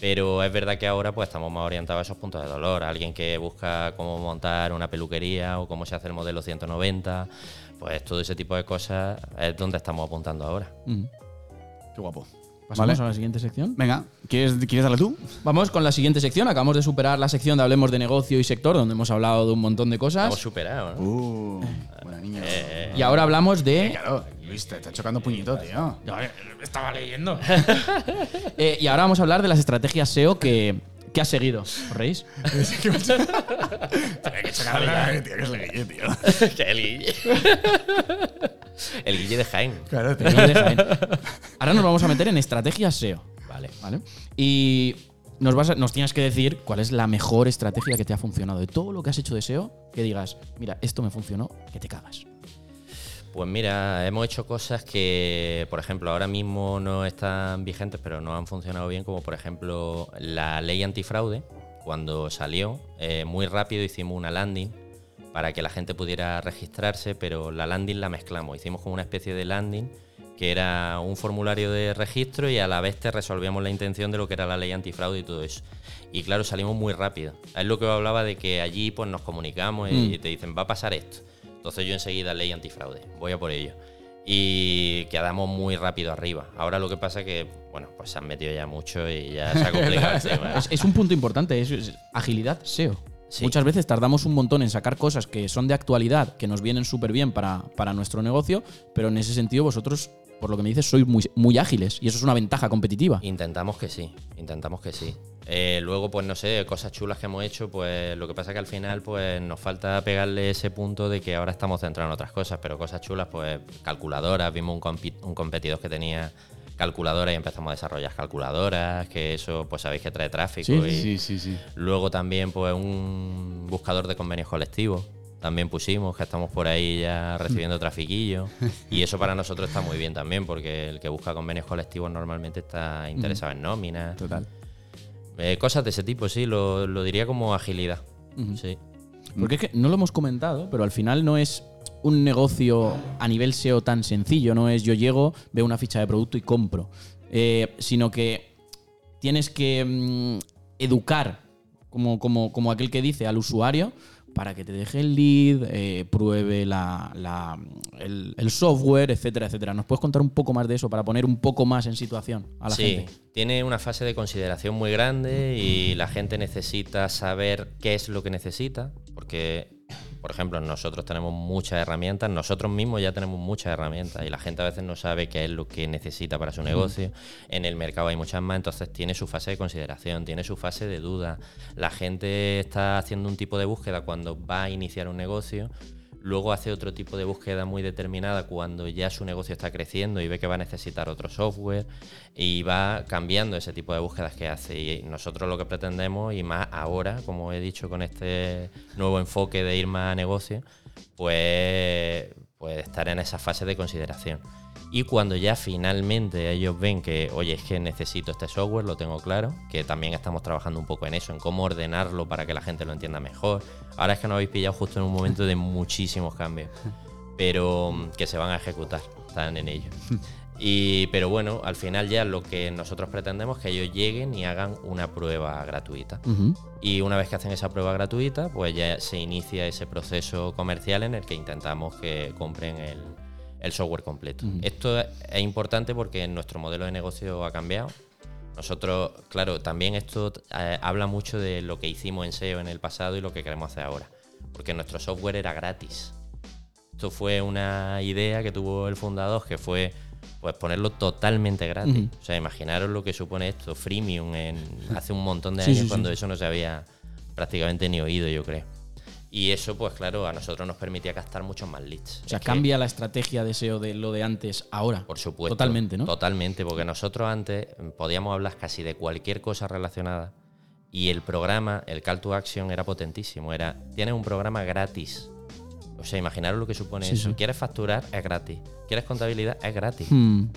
Pero es verdad que ahora pues estamos más orientados a esos puntos de dolor. Alguien que busca cómo montar una peluquería o cómo se hace el modelo 190. Pues todo ese tipo de cosas es donde estamos apuntando ahora. Qué guapo. Pasamos Vale. a la siguiente sección. Venga, ¿quieres, ¿quieres darle tú? Vamos con la siguiente sección. Acabamos de superar la sección de Hablemos de negocio y sector, donde hemos hablado de un montón de Hemos cosas. superado, ¿no? Uh, buena niña. Eh, Y ahora hablamos de. Claro, Luis, te está chocando puñito, tío. Estaba leyendo. Eh, y ahora vamos a hablar de las estrategias SEO que, que has seguido. ¿Os reís? que el Guille. el Guille de Jaén. Claro, te- Ahora nos vamos a meter en estrategias SEO. Vale. ¿Vale? Y nos, vas a- nos tienes que decir cuál es la mejor estrategia que te ha funcionado de todo lo que has hecho de SEO. Que digas, mira, esto me funcionó, que te cagas. Pues mira, hemos hecho cosas que, por ejemplo, ahora mismo no están vigentes, pero no han funcionado bien, como por ejemplo la ley antifraude. Cuando salió, eh, muy rápido hicimos una landing para que la gente pudiera registrarse, pero la landing la mezclamos. Hicimos como una especie de landing que era un formulario de registro y a la vez te resolvíamos la intención de lo que era la ley antifraude y todo eso. Y claro, salimos muy rápido. Es lo que hablaba de que allí pues nos comunicamos y Mm. te dicen, va a pasar esto. Entonces yo enseguida ley antifraude, voy a por ello. Y quedamos muy rápido arriba. Ahora lo que pasa es que, bueno, pues se han metido ya mucho y ya se ha complicado el tema. Es, es un punto importante, es, es agilidad SEO. Sí. Muchas veces tardamos un montón en sacar cosas que son de actualidad, que nos vienen súper bien para, para nuestro negocio, pero en ese sentido vosotros, por lo que me dices, sois muy, muy ágiles y eso es una ventaja competitiva. Intentamos que sí, intentamos que sí. Eh, luego, pues no sé, cosas chulas que hemos hecho, pues lo que pasa que al final pues nos falta pegarle ese punto de que ahora estamos centrados en otras cosas, pero cosas chulas, pues calculadoras, vimos un, competidor que tenía calculadoras y empezamos a desarrollar calculadoras, que eso pues sabéis que trae tráfico. Sí, y Sí, sí, sí. Luego también pues un buscador de convenios colectivos. También pusimos que estamos por ahí ya recibiendo trafiquillo. Y eso para nosotros está muy bien también, porque el que busca convenios colectivos normalmente está interesado en nóminas. Total. Eh, cosas de ese tipo, sí, lo, lo diría como agilidad. Sí. Porque es que no lo hemos comentado, pero al final no es un negocio a nivel SEO tan sencillo, no es yo llego, veo una ficha de producto y compro, Eh, sino que tienes que mm, educar, como, como, como aquel que dice, al usuario para que te deje el lead, eh, pruebe la- la- el, el software, etcétera, etcétera. ¿Nos puedes contar un poco más de eso para poner un poco más en situación a la sí, gente? tiene una fase de consideración muy grande y la gente necesita saber qué es lo que necesita, porque, por ejemplo, nosotros tenemos muchas herramientas, nosotros mismos ya tenemos muchas herramientas y la gente a veces no sabe qué es lo que necesita para su negocio. En el mercado hay muchas más, entonces tiene su fase de consideración, tiene su fase de duda. La gente está haciendo un tipo de búsqueda cuando va a iniciar un negocio Luego hace otro tipo de búsqueda muy determinada cuando ya su negocio está creciendo y ve que va a necesitar otro software y va cambiando ese tipo de búsquedas que hace. Y nosotros lo que pretendemos, y más ahora, como he dicho, con este nuevo enfoque de ir más a negocio, pues, pues estar en esa fase de consideración. Y cuando ya finalmente ellos ven que, oye, es que necesito este software, lo tengo claro, que también estamos trabajando un poco en eso, en cómo ordenarlo para que la gente lo entienda mejor. Ahora es que nos habéis pillado justo en un momento de muchísimos cambios, pero mm, que se van a ejecutar, están en ello. Y, pero bueno, al final ya lo que nosotros pretendemos es que ellos lleguen y hagan una prueba gratuita. Y una vez que hacen esa prueba gratuita, pues ya se inicia ese proceso comercial en el que intentamos que compren el, el software completo. Esto es importante porque nuestro modelo de negocio ha cambiado. Nosotros, claro, también esto eh, habla mucho de lo que hicimos en SEO en el pasado y lo que queremos hacer ahora. Porque nuestro software era gratis. Esto fue una idea que tuvo el fundador, que fue pues ponerlo totalmente gratis. O sea, imaginaros lo que supone esto, freemium, en, hace un montón de Sí, años sí, sí. cuando eso no se había prácticamente ni oído, yo creo. Y eso, pues claro, a nosotros nos permitía gastar muchos más leads. O sea, Es que- cambia la estrategia de SEO de lo de antes ahora. por supuesto. Totalmente, ¿no? Totalmente, porque nosotros antes mm, podíamos hablar casi de cualquier cosa relacionada y el programa, el call to action era potentísimo. Era, tienes un programa gratis. O sea, imaginaros lo que supone Sí, eso. sí. ¿Quieres facturar? Es gratis. ¿Quieres contabilidad? Es gratis. Hmm.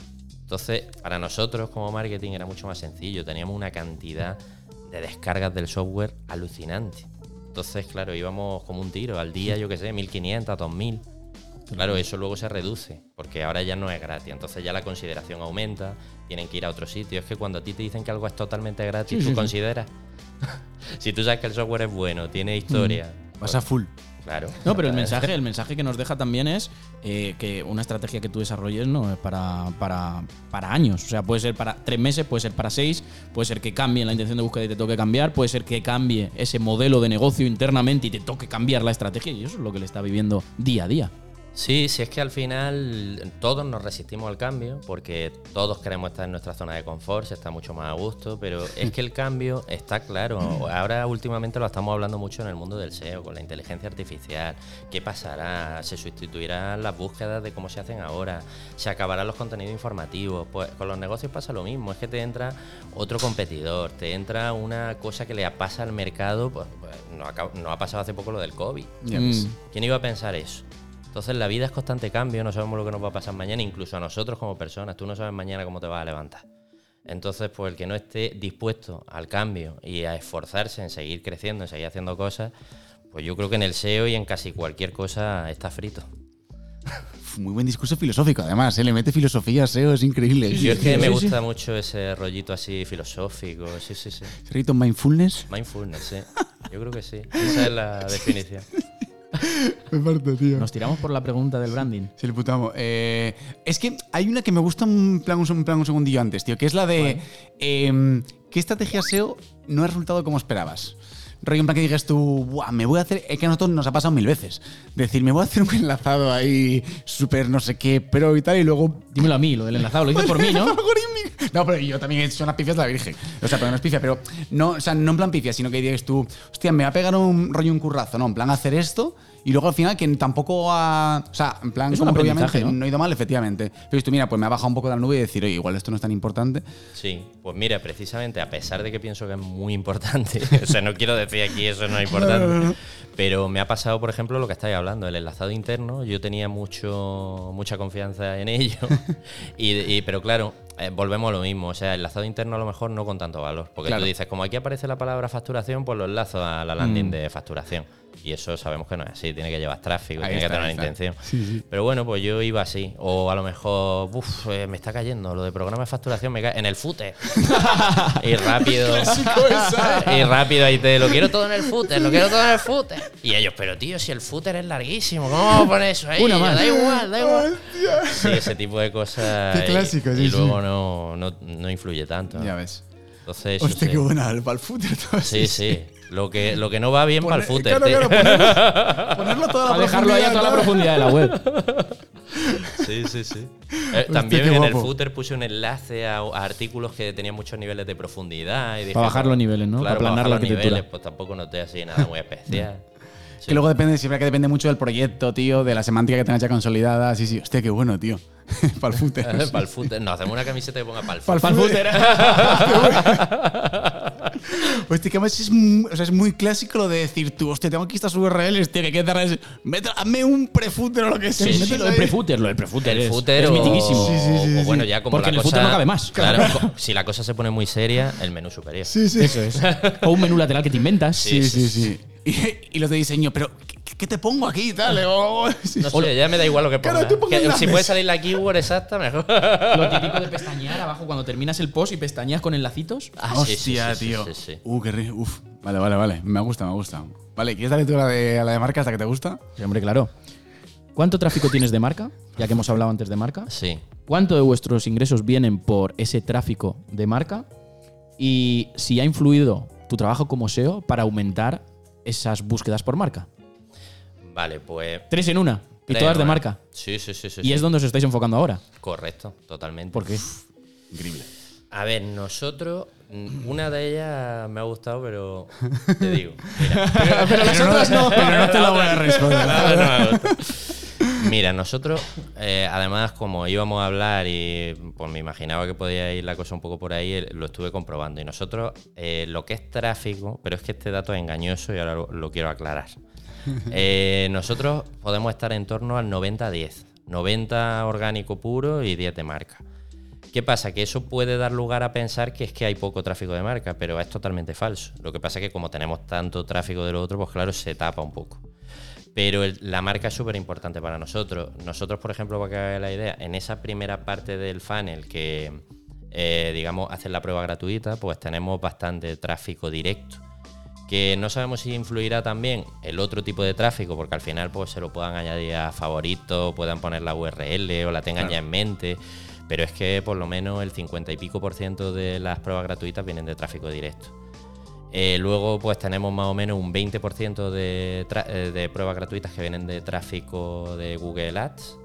Entonces, para nosotros como marketing era mucho más sencillo. Teníamos una cantidad de descargas del software alucinante. Entonces, claro, íbamos como un tiro. Al día, yo qué sé, 1500, 2000. Claro, eso luego se reduce, porque ahora ya no es gratis. Entonces ya la consideración aumenta, tienen que ir a otro sitio. Es que cuando a ti te dicen que algo es totalmente gratis, Sí, tú sí, sí. consideras. si tú sabes que el software es bueno, tiene historia. Vas a full. Claro. No, pero el mensaje, el mensaje que nos deja también es eh, que una estrategia que tú desarrolles no es para, para, para años. O sea, puede ser para tres meses, puede ser para seis, puede ser que cambie la intención de búsqueda y te toque cambiar, puede ser que cambie ese modelo de negocio internamente y te toque cambiar la estrategia. Y eso es lo que le está viviendo día a día. Sí, sí, es que al final todos nos resistimos al cambio porque todos queremos estar en nuestra zona de confort, se está mucho más a gusto, pero es que el cambio está claro. Ahora últimamente lo estamos hablando mucho en el mundo del SEO, con la inteligencia artificial. ¿Qué pasará? ¿Se sustituirán las búsquedas de cómo se hacen ahora? ¿Se acabarán los contenidos informativos? Pues con los negocios pasa lo mismo, es que te entra otro competidor, te entra una cosa que le pasa al mercado, pues, pues no, acaba- no ha pasado hace poco lo del COVID. Mm. ¿Quién iba a pensar eso? Entonces la vida es constante cambio, no sabemos lo que nos va a pasar mañana, incluso a nosotros como personas, tú no sabes mañana cómo te vas a levantar. Entonces, pues el que no esté dispuesto al cambio y a esforzarse en seguir creciendo, en seguir haciendo cosas, pues yo creo que en el SEO y en casi cualquier cosa está frito. Muy buen discurso filosófico, además, ¿eh? le mete filosofía a SEO, es increíble. Yo es que me gusta mucho ese rollito así filosófico. Sí, sí, sí. ¿Se rito mindfulness? Mindfulness, sí. Yo creo que sí. Esa es la definición. Me parto, tío. Nos tiramos por la pregunta del branding. Se le putamos. Eh, es que hay una que me gusta un plan, un, plan un segundillo antes, tío, que es la de em, ¿qué estrategia SEO no ha resultado como esperabas? Rollo en plan que digas tú, Buah, me voy a hacer, es que a nosotros nos ha pasado mil veces. Decir, me voy a hacer un enlazado ahí súper no sé qué, pero y tal, y luego Dímelo a mí, lo del enlazado, lo hice por mí, ¿no? No, pero yo también he hecho unas pifias de la Virgen. O sea, pero no es pifia, pero no, o sea, no en plan pifia, sino que digas tú, hostia, me va a pegar un rollo un currazo, no, en plan hacer esto y luego al final que tampoco ha. O sea, en plan, Es un que obviamente aprendizaje, ¿no? ha ido mal, efectivamente. Pero tú, mira, pues me ha bajado un poco de la nube y decir, oye, igual esto no es tan importante. Sí, pues mira, precisamente a pesar de que pienso que es muy importante, o sea, no quiero decir aquí eso no es importante, pero me ha pasado, por ejemplo, lo que estáis hablando, el enlazado interno, yo tenía mucho mucha confianza en ello, y, y- pero claro, eh, volvemos a lo mismo, o sea, el enlazado interno a lo mejor no con tanto valor, porque Claro. tú dices, como aquí aparece la palabra facturación, pues lo enlazo a la landing de facturación. Y eso sabemos que no es así, tiene que llevar tráfico, Ahí tiene está, que tener intención. Pero bueno, pues yo iba así. O a lo mejor, uff, me está cayendo, lo de programa de facturación me cae en el footer. y rápido. y rápido ahí te lo quiero todo en el footer, lo quiero todo en el footer. Y ellos, pero tío, si el footer es larguísimo, ¿cómo vamos a poner eso ahí? Una Yo, más. Da igual, da igual. Sí, ese tipo de cosas. Qué y- clásico, y, sí, sí. luego no, no, no influye tanto. Ya ves. Entonces, Hostia, qué buena, el footer todo Sí, sí. Lo que, lo que no va bien para el Poner- footer. claro, ponerlo, ponerlo toda la A dejarlo ahí a toda la profundidad de la web. Sí, sí, sí. Eh, también en el footer puse un enlace a, a artículos que tenían muchos niveles de profundidad. Y dije, Para bajar pues, los niveles, ¿no? Claro, Para aplanar bajar la los arquitectura. niveles, pues tampoco noté así nada muy especial. Sí. Que luego depende, siempre que depende mucho del proyecto, tío, de la semántica que tengas ya consolidada. Sí, sí. Hostia, qué bueno, tío. Para el footer. para el footer. No, hacemos una camiseta que ponga para el footer. Para el footer. Hostia, que además es, mu- o sea, es muy clásico lo de decir tú, hostia, tengo aquí estas URLs, tío, que hay que darles. Mete- Hazme un prefooter o lo que sea. Sí, sí, mételo lo del prefooter, lo del prefooter El es, footer es o, mitiquísimo. Sí, sí, sí, o sí. bueno, ya como Porque la en el cosa, footer no cabe más. Claro, si la cosa se pone muy seria, el menú superior. Sí, sí. Eso es. O un menú lateral que te inventas. Sí, sí, sí. Y, y los de diseño, pero ¿qué, te pongo aquí y tal? O- sí. No sé, ya me da igual lo que ponga. Claro, Que si puede salir la keyword exacta, mejor. Lo típico de pestañear abajo cuando terminas el post y pestañeas con enlacitos. Ah, Hostia, sí, sí, tío. sí, sí. Uh, qué rico. Uf. Vale, vale, vale. Me gusta, me gusta. Vale, ¿quieres darle tú a la de, a la de marca hasta que te gusta? Sí, hombre, claro. ¿Cuánto tráfico tienes de marca? Ya que hemos hablado antes de marca. Sí. ¿Cuánto de vuestros ingresos vienen por ese tráfico de marca? Y si ha influido tu trabajo como SEO para aumentar esas búsquedas por marca. Vale, pues. Tres en una. Y Tres, todas de marca. Sí, sí, sí. sí Y sí. es donde os estáis enfocando ahora. Correcto, totalmente. ¿Por qué? Increíble. A ver, nosotros, mm, una de ellas me ha gustado, pero te digo. Mira, Pero las otras no. Pero no te la voy a responder. No, no me gusta. Mira, nosotros, eh, además, como íbamos a hablar y pues me imaginaba que podía ir la cosa un poco por ahí, eh, lo estuve comprobando. Y nosotros, eh, lo que es tráfico, pero es que este dato es engañoso y ahora lo, lo quiero aclarar. Eh, nosotros podemos estar en torno al 90-10. 90 orgánico puro y 10 de marca. ¿Qué pasa? Que eso puede dar lugar a pensar que es que hay poco tráfico de marca, pero es totalmente falso. Lo que pasa es que como tenemos tanto tráfico de lo otro, pues claro, se tapa un poco. Pero el- la marca es súper importante para nosotros. Nosotros, por ejemplo, para que haga la idea, en esa primera parte del funnel que, eh, digamos, hacen la prueba gratuita, pues tenemos bastante tráfico directo. Que no sabemos si influirá también el otro tipo de tráfico, porque al final pues, se lo puedan añadir a favoritos, puedan poner la URL o la tengan ya en mente. Pero es que por lo menos el 50 y pico por ciento de las pruebas gratuitas vienen de tráfico directo. Eh, luego, pues tenemos más o menos un 20% de, eh, de pruebas gratuitas que vienen de tráfico de Google Ads,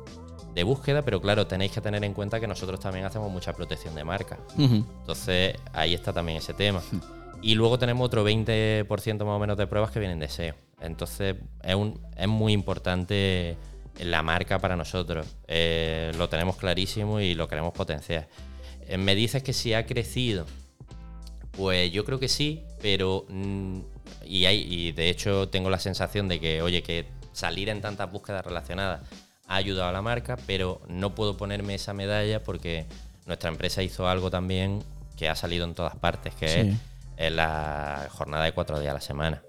de búsqueda, pero claro, tenéis que tener en cuenta que nosotros también hacemos mucha protección de marca. Entonces, ahí está también ese tema. Y luego tenemos otro 20% más o menos de pruebas que vienen de SEO. Entonces, es, un- es muy importante la marca para nosotros. Eh, lo tenemos clarísimo y lo queremos potenciar. Eh, me dices que si ha crecido. Pues yo creo que sí, pero. mm, y, hay, y de hecho tengo la sensación de que, oye, que salir en tantas búsquedas relacionadas ha ayudado a la marca, pero no puedo ponerme esa medalla porque nuestra empresa hizo algo también que ha salido en todas partes, que Sí. es la jornada de cuatro días a la semana.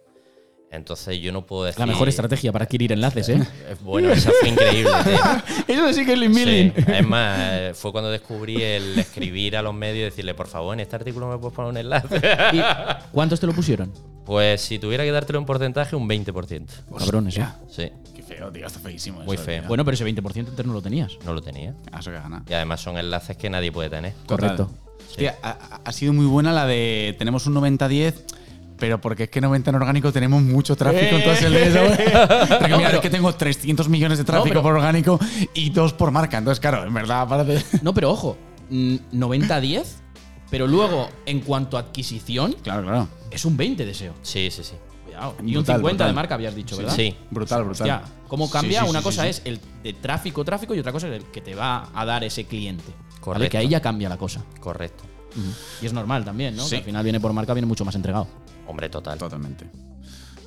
Entonces yo no puedo decir. La mejor estrategia para adquirir enlaces, ¿eh? Bueno, eso fue increíble. Eso sí que es link Sí. Es más, eh, fue cuando descubrí el escribir a los medios y decirle, por favor, en este artículo me puedes poner un enlace. ¿Y ¿Cuántos te lo pusieron? Pues si tuviera que dártelo en porcentaje, un 20%. Cabrones, ¿eh? Sí, Qué feo, tío, está feísimo. Muy eso, feo. tío. Bueno, pero ese 20% entero no lo tenías. no lo tenía. Ah, eso que gana. Y además son enlaces que nadie puede tener. Correcto. Hostia, ha, ha sido muy buena la de tenemos un 90-10, pero porque es que 90 en orgánico tenemos mucho tráfico, entonces el de eso, Porque mira, pero- es que tengo 300 millones de tráfico pero- por orgánico y dos por marca. Entonces, claro, en verdad, parece. No, pero ojo, mm, 90-10, pero luego, en cuanto a adquisición, Claro, claro. es un 20 de SEO. Sí, sí, sí. Cuidado. Y un Brutal, 50 de marca habías dicho, ¿verdad? Sí. Brutal, brutal. Hostia, ¿cómo cambia? Sí, sí, Una sí, cosa sí, es el de tráfico, tráfico, y otra cosa es el que te va a dar ese cliente. ¿vale? Correcto. Que ahí ya cambia la cosa. Correcto. Y es normal también, ¿no? Sí. Que al final viene por marca, viene mucho más entregado. Hombre, total. Totalmente.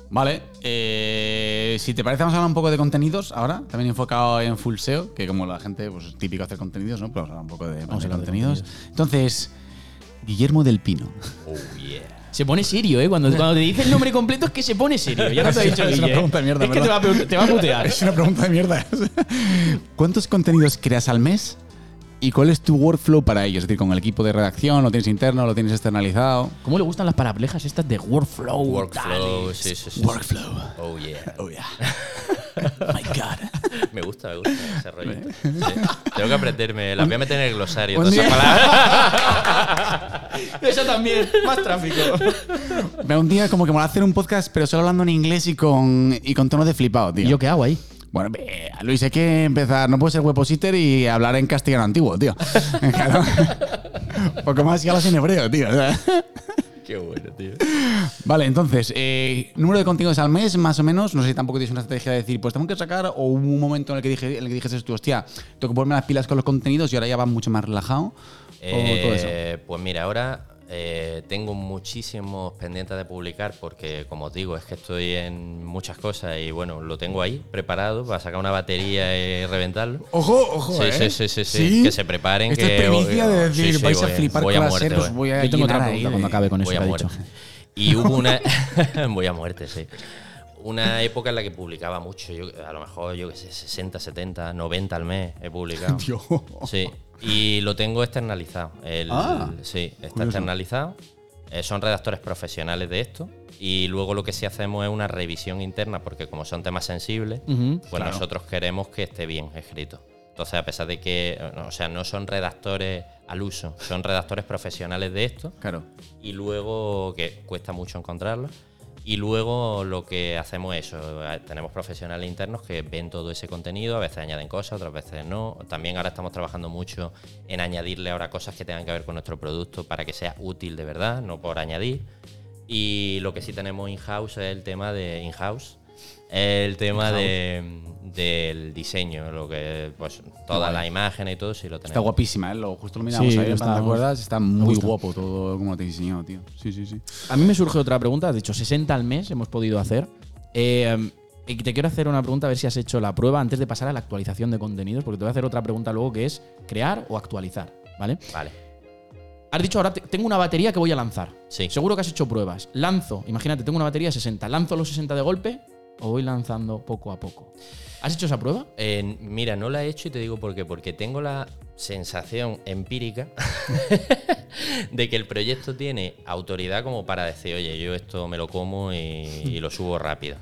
Vale, eh, si te parece, vamos a hablar un poco de contenidos ahora, también enfocado en full SEO, que como la gente, pues es típico hacer contenidos, ¿no? Pero vamos a hablar un poco de, Vamos de de contenidos. Entonces, Guillermo del Pino. Oh, yeah. Se pone serio, ¿eh? Cuando, cuando te dice el nombre completo es que se pone serio. Ya no te Sí, dicho es una pregunta de mierda, Es que te va a putear. Es una pregunta de mierda. ¿Cuántos contenidos creas al mes? ¿Y cuál es tu workflow para ello? Es decir, con el equipo de redacción, lo tienes interno, lo tienes externalizado. ¿Cómo le gustan las paraplejas estas de workflow? Workflow, sí, sí, sí. Workflow. Oh, yeah. Oh, yeah. My God. Me gusta, me gusta ese rollo. Sí. Tengo que aprenderme. Las voy a meter en el glosario. Un Todas esas día- palabras. Eso también, más tráfico. Un día como que me va a hacer un podcast, pero solo hablando en inglés y con, y con tono de flipado, tío. ¿Y yo qué hago ahí? Bueno, Luis, hay que empezar. No puedes ser webpositor y hablar en castellano antiguo, tío. Claro. Poco más que hablas en hebreo, tío. Qué bueno, tío. Vale, entonces, eh, número de contenidos al mes, más o menos. No sé si tampoco tienes una estrategia de decir, pues tengo que sacar, o hubo un momento en el que dije, en el que dijiste tú, hostia, tengo que ponerme las pilas con los contenidos y ahora ya va mucho más relajado. o todo eso. Eh, pues mira, ahora eh, tengo muchísimos pendientes de publicar porque, como os digo, es que estoy en muchas cosas y bueno, lo tengo ahí preparado para sacar una batería y reventarlo. Ojo, ojo, Sí, eh. sí, sí, sí, sí. Que se preparen, Esto que- es primicia de decir, sí, vais a voy a- flipar voy con a la muerte, SER, os voy. a Yo tengo otra ahí pregunta cuando acabe con eso voy que a ha muerte. dicho. Y hubo una. voy a muerte, sí. Una época en la que publicaba mucho. Yo, a lo mejor, yo qué sé, 60, 70, 90 al mes he publicado. Dios. Sí. Y lo tengo externalizado. El- Ah, sí, está curioso. externalizado. Eh, son redactores profesionales de esto. Y luego lo que sí hacemos es una revisión interna, porque como son temas sensibles, pues nosotros queremos que esté bien escrito. Entonces, a pesar de que, eh, o sea, no son redactores al uso, son redactores profesionales de esto Claro. y luego que cuesta mucho encontrarlo y luego lo que hacemos es eso eh, tenemos profesionales internos que ven todo ese contenido a veces añaden cosas otras veces no. También ahora estamos trabajando mucho en añadirle ahora cosas que tengan que ver con nuestro producto para que sea útil de verdad no por añadir. Y lo que sí tenemos in-house es el tema de in-house el tema de, del diseño lo que pues todas las imágenes y todo sí lo tenemos Está guapísima, ¿eh? Lo, justo lo miramos Sí, ahí, plan, ¿te acuerdas? Está muy guapo todo como lo te he diseñado, tío. Sí, sí, sí. A mí me surge otra pregunta. Has dicho 60 al mes hemos podido hacer. Eh, y te quiero hacer una pregunta a ver si has hecho la prueba antes de pasar a la actualización de contenidos, porque te voy a hacer otra pregunta luego que es crear o actualizar, ¿vale? vale Has dicho ahora te- tengo una batería que voy a lanzar. Sí. Seguro que has hecho pruebas. Lanzo, imagínate, tengo una batería de 60. ¿Lanzo los 60 de golpe o voy lanzando poco a poco? ¿Has hecho esa prueba? Mira, no la he hecho y te digo por qué. Porque tengo la sensación empírica de que el proyecto tiene autoridad como para decir, oye, yo esto me lo como y, lo subo rápido.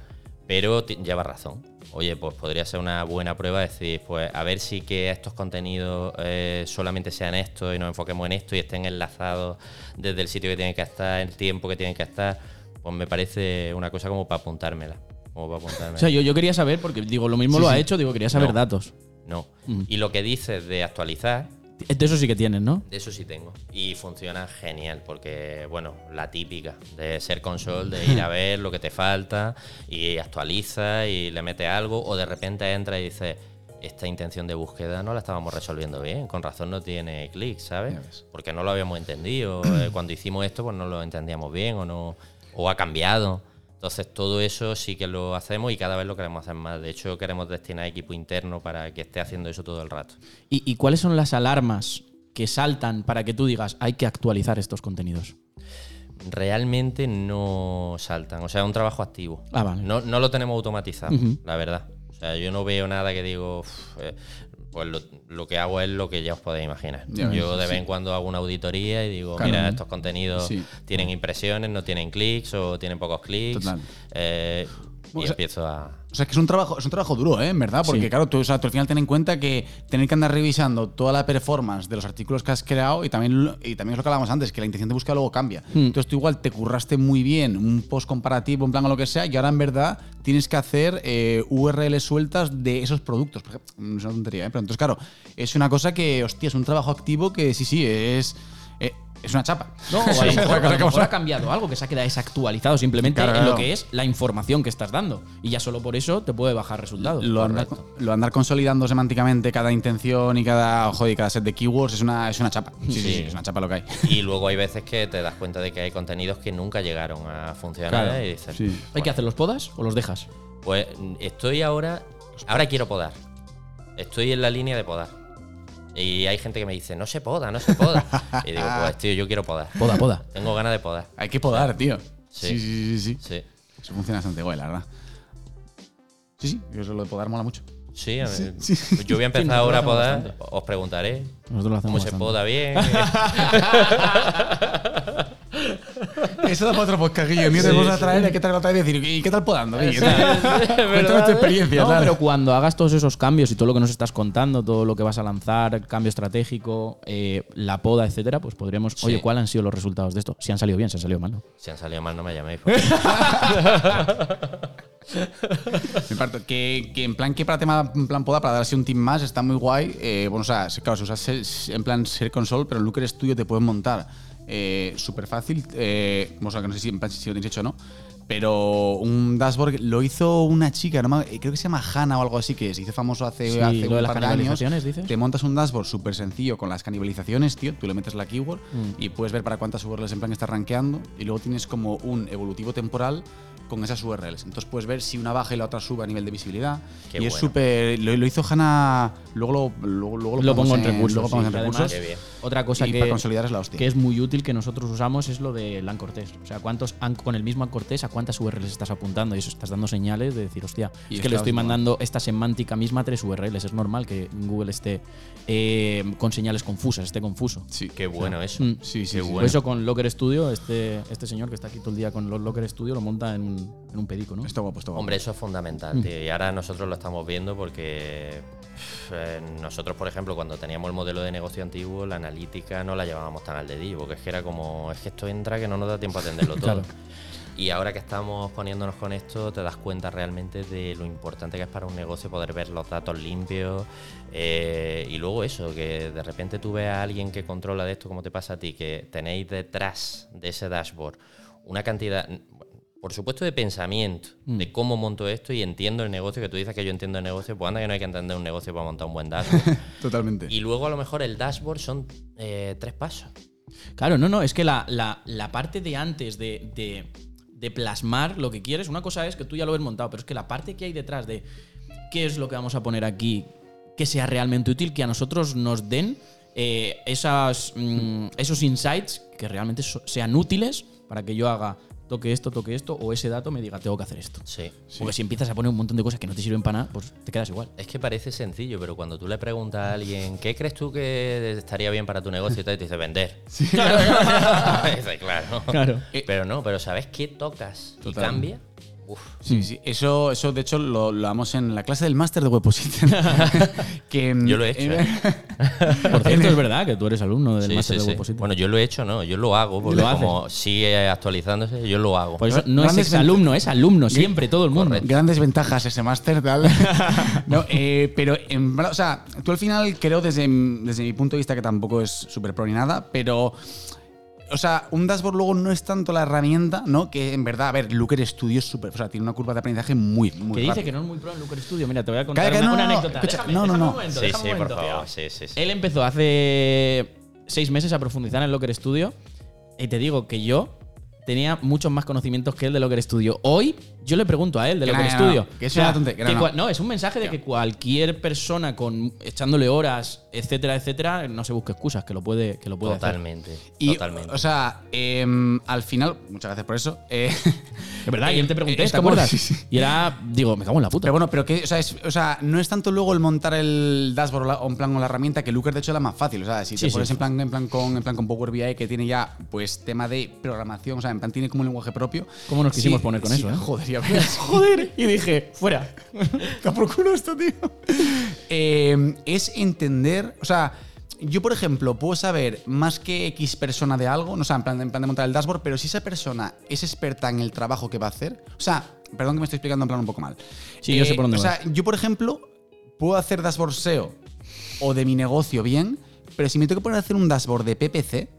Pero lleva razón. Oye, pues podría ser una buena prueba decir, pues a ver si que estos contenidos eh, solamente sean estos y nos enfoquemos en esto y estén enlazados desde el sitio que tienen que estar, el tiempo que tienen que estar. Pues me parece una cosa como para apuntármela. Como para apuntármela. O sea, yo, yo quería saber, porque digo, lo mismo lo ha hecho, digo, quería saber No. datos. No. Mm. Y lo que dices de actualizar, De eso sí que tienes, ¿no? de eso sí tengo. Y funciona genial, porque, bueno, la típica de ser console, de ir a ver lo que te falta y actualiza y le mete algo, o de repente entra y dice. Esta intención de búsqueda no la estábamos resolviendo bien, con razón no tiene clic, ¿sabes? Ves. Porque no lo habíamos entendido. eh, Cuando hicimos esto, pues no lo entendíamos bien o no o ha cambiado. Entonces todo eso sí que lo hacemos y cada vez lo queremos hacer más. De hecho, queremos destinar equipo interno para que esté haciendo eso todo el rato. ¿Y, y cuáles son las alarmas que saltan para que tú digas hay que actualizar estos contenidos? realmente no saltan. O sea, es un trabajo activo. Ah, vale. No, no lo tenemos automatizado, la verdad. O sea, yo no veo nada que digo, "Uf, eh, pues lo, lo que hago es lo que ya os podéis imaginar. Ya ves, yo de vez sí. en cuando hago una auditoría y digo, Claro. mira, estos contenidos Sí. tienen impresiones, no tienen clics o tienen pocos clics. Total. Y O sea, empiezo a... O sea, que es un trabajo, es un trabajo duro, ¿eh? En verdad, porque Sí. claro, tú, o sea, tú al final ten en cuenta que tener que andar revisando toda la performance de los artículos que has creado y también, y también es lo que hablábamos antes, que la intención de búsqueda luego cambia. Hmm. Entonces tú igual te curraste muy bien un post comparativo, en plan o lo que sea, y ahora en verdad tienes que hacer eh, URLs sueltas de esos productos. Por ejemplo, Es una tontería, ¿eh? Pero entonces, claro, es una cosa que, hostia, es un trabajo activo que sí, sí, es, es una chapa. No, o a lo mejor, a lo ha cambiado algo, que se ha quedado desactualizado simplemente Claro, en lo que es la información que estás dando. Y ya solo por eso te puede bajar resultados. Lo andar, lo andar consolidando semánticamente cada intención y cada, joder, y cada set de keywords es una, es una chapa. Sí, sí, Sí. es una chapa lo que hay. Y luego hay veces que te das cuenta de que hay contenidos que nunca llegaron a funcionar Claro, y dices, sí. ¿Hay que hacer los podas o los dejas? Pues estoy ahora. Ahora quiero podar. Estoy en la línea de podar. Y hay gente que me dice, no se poda, no se poda. y digo, pues tío, yo quiero podar. Poda, poda. Tengo ganas de podar. Hay que podar, tío. Sí. Sí, sí, sí, sí. Sí. Eso funciona bastante guay, la verdad. Sí, sí, eso lo de podar mola mucho. Sí, a ver, sí. yo voy a empezar ahora a podar. bastante. Os preguntaré Nosotros lo cómo hacemos se bastante. poda bien. Eso da para otro podcast, Guillo. Te Sí, vamos a sí. traer, hay que traer otra vez y decir, ¿y qué tal podando, Guillo? Sí, Cuéntanos tu experiencia, No, pero cuando hagas todos esos cambios y todo lo que nos estás contando, todo lo que vas a lanzar, cambio estratégico, eh, la poda, etcétera, pues podríamos. Sí. Oye, ¿cuáles han sido los resultados de esto? Si han salido bien, si han salido mal, ¿no? si han salido mal, no me llaméis. Me parto. Que, que en plan que para tema en plan poda, para dar así un team más, está muy guay. Eh, bueno, o sea, se- claro, se usa se- en plan ser console, pero en Looker Studio te pueden montar eh, súper fácil. Eh, o sea, que no sé si, si lo tenéis hecho o no. Pero un dashboard lo hizo una chica, no me- creo que se llama Hannah o algo así, que se hizo famoso hace, Sí, hace lo un de par de años. dices. Te montas un dashboard súper sencillo con las canibalizaciones, tío. Tú le metes la keyword Mm. y puedes ver para cuántas URLs en plan está rankeando. Y luego tienes como un evolutivo temporal con esas URLs. Entonces puedes ver si una baja y la otra sube a nivel de visibilidad. Qué y es súper. Lo, lo hizo Hannah. Luego lo, luego, luego Lo ponemos pongo en recursos, Luego sí, en recursos. además- Qué bien. Otra cosa y que, para consolidar es la hostia. que es muy útil que nosotros usamos es lo de LAN Cortés. O sea, cuántos con el mismo Cortés a cuántas URLs estás apuntando y eso estás dando señales de decir, hostia, Y es que le estoy mandando esta semántica misma a tres URLs. Es normal que Google esté eh, con señales confusas, esté confuso. Sí. Qué bueno eso. Mm. Sí, sí, Qué sí. bueno. Por eso con Locker Studio, este, este señor que está aquí todo el día con los Locker Studio lo monta en, un- en un pedico, ¿no? Está guapo, está guapo. Hombre, eso es fundamental, tío. Y ahora nosotros lo estamos viendo porque eh, nosotros, por ejemplo, cuando teníamos el modelo de negocio antiguo, la analítica no la llevábamos tan al dedillo, porque es que era como, es que esto entra que no nos da tiempo a atenderlo todo. Claro. Y ahora que estamos poniéndonos con esto, te das cuenta realmente de lo importante que es para un negocio poder ver los datos limpios. eh, y luego eso, que de repente tú ves a alguien que controla de esto, como te pasa a ti, que tenéis detrás de ese dashboard una cantidad, por supuesto, de pensamiento de cómo monto esto y entiendo el negocio, que tú dices que yo entiendo el negocio, pues anda que no hay que entender un negocio para montar un buen dashboard. Totalmente. y luego a lo mejor el dashboard son eh, tres pasos. Claro, no, no, es que la, la- la parte de antes de, de- de plasmar lo que quieres, una cosa es que tú ya lo ves montado, pero es que la parte que hay detrás de qué es lo que vamos a poner aquí que sea realmente útil, que a nosotros nos den eh, esas, mm, esos insights que realmente so- sean útiles para que yo haga toque esto, toque esto, o ese dato me diga tengo que hacer esto. Sí. Porque si empiezas a poner un montón de cosas que no te sirven para nada, pues te quedas igual. Es que parece sencillo, pero cuando tú le preguntas a alguien, ¿qué crees tú que estaría bien para tu negocio? Y te dice, vender. Dice, claro. Claro. Pero no, pero ¿sabes qué tocas y cambia? Uf. Sí, sí. Eso, eso de hecho, lo, lo damos en la clase del máster de Webposition. que, Yo lo he hecho, ¿eh? Por cierto, es verdad que tú eres alumno del Sí, máster sí, de sí. Webposition. Bueno, yo lo he hecho, no, yo lo hago, porque Lo como sigue actualizándose, yo lo hago. Por eso no es Grandes exalumno, es alumno, siempre, todo el mundo. Grandes ventajas ese máster, tal. no, eh, pero, en verdad, o sea, tú al final creo desde, desde mi punto de vista que tampoco es súper pro ni nada, pero. O sea, un dashboard luego no es tanto la herramienta, ¿no? Que en verdad, a ver, Looker Studio es súper. O sea, tiene una curva de aprendizaje muy, muy Que dice que no es muy pro en Looker Studio. Mira, te voy a contar una, no, una no, no, anécdota. escucha, Déjame- no, no, déjame no. un momento, sí, sí, un por favor. Sí, sí, sí. Él empezó hace seis meses a profundizar en Locker Studio. Y te digo que yo tenía muchos más conocimientos que él de Locker Studio. Hoy yo le pregunto a él de Que Locker no, no, no, Studio. que es O sea, una tontería, que que no, es un mensaje de que cualquier persona con echándole horas, etcétera, etcétera, no se busque excusas, que lo puede, que lo puede hacer. Totalmente. Y, totalmente. o sea, em, al final, muchas gracias por eso. eh, Es verdad, y él te pregunté, eh, ¿te acuerdas? sí, sí. Y era, digo, me cago en la puta. Pero bueno, pero que, o sea, es- o sea, no es tanto luego el montar el dashboard o en plan con la herramienta que Looker de hecho es la más fácil. O sea, si te Sí, sí. pones en plan, en plan con en plan con Power BI que tiene ya pues tema de programación, o sea, en plan tiene como un lenguaje propio. ¿Cómo nos quisimos Sí, poner con sí, eso, eh? Joder, ya ves. Joder, y dije, fuera. Está por culo esto, tío. Eh, es entender, o sea, yo por ejemplo puedo saber más que X persona de algo, no o sea, en plan, en plan de montar el dashboard, pero si esa persona es experta en el trabajo que va a hacer, o sea, perdón que me estoy explicando en plan un poco mal. Sí, yo sé por dónde O sea, yo por ejemplo puedo hacer dashboard SEO o de mi negocio bien, pero si me tengo que poner a hacer un dashboard de PPC,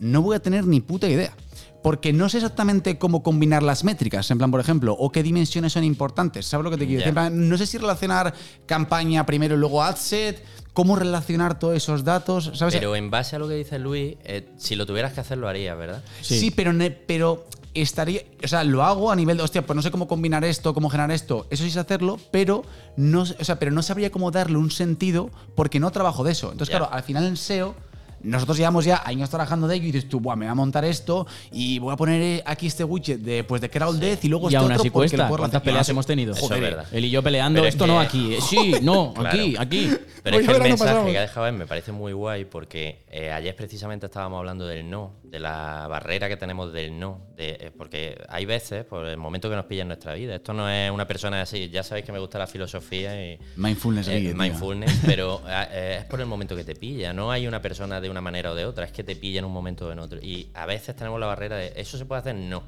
no voy a tener ni puta idea. Porque no sé exactamente cómo combinar las métricas, en plan, por ejemplo, o qué dimensiones son importantes. ¿Sabes lo que te quiero decir? No sé si relacionar campaña primero y luego adset, cómo relacionar todos esos datos, ¿sabes? Pero en base a lo que dice Luis, eh, si lo tuvieras que hacer, lo harías, ¿verdad? Sí, Sí. pero, pero estaría. O sea, lo hago a nivel de. Hostia, pues no sé cómo combinar esto, cómo generar esto. Eso sí sé hacerlo, pero no, o sea, pero no sabría cómo darle un sentido porque no trabajo de eso. Entonces, claro, al final en SEO. Nosotros llevamos ya años trabajando de ello y dices tú, Buah, me voy a montar esto y voy a poner eh, aquí este widget de, pues, de Crawl Death y luego Y este aún otro así porque cuesta. ¿Cuántas peleas hemos tenido? Eso es Joder, verdad. Él y yo peleando, esto que- no aquí. Sí, no, Claro. aquí, aquí. Pero es que el mensaje pasado. que ha dejado me parece muy guay porque eh, ayer precisamente estábamos hablando del no, de la barrera que tenemos del no. de- eh, porque hay veces, por el momento que nos pilla en nuestra vida, esto no es una persona así, ya sabéis que me gusta la filosofía y Mindfulness, eh, tío. mindfulness, pero eh, es por el momento que te pilla. No hay una persona de una manera o de otra, es que te pilla en un momento o en otro. Y a veces tenemos la barrera de eso se puede hacer, no.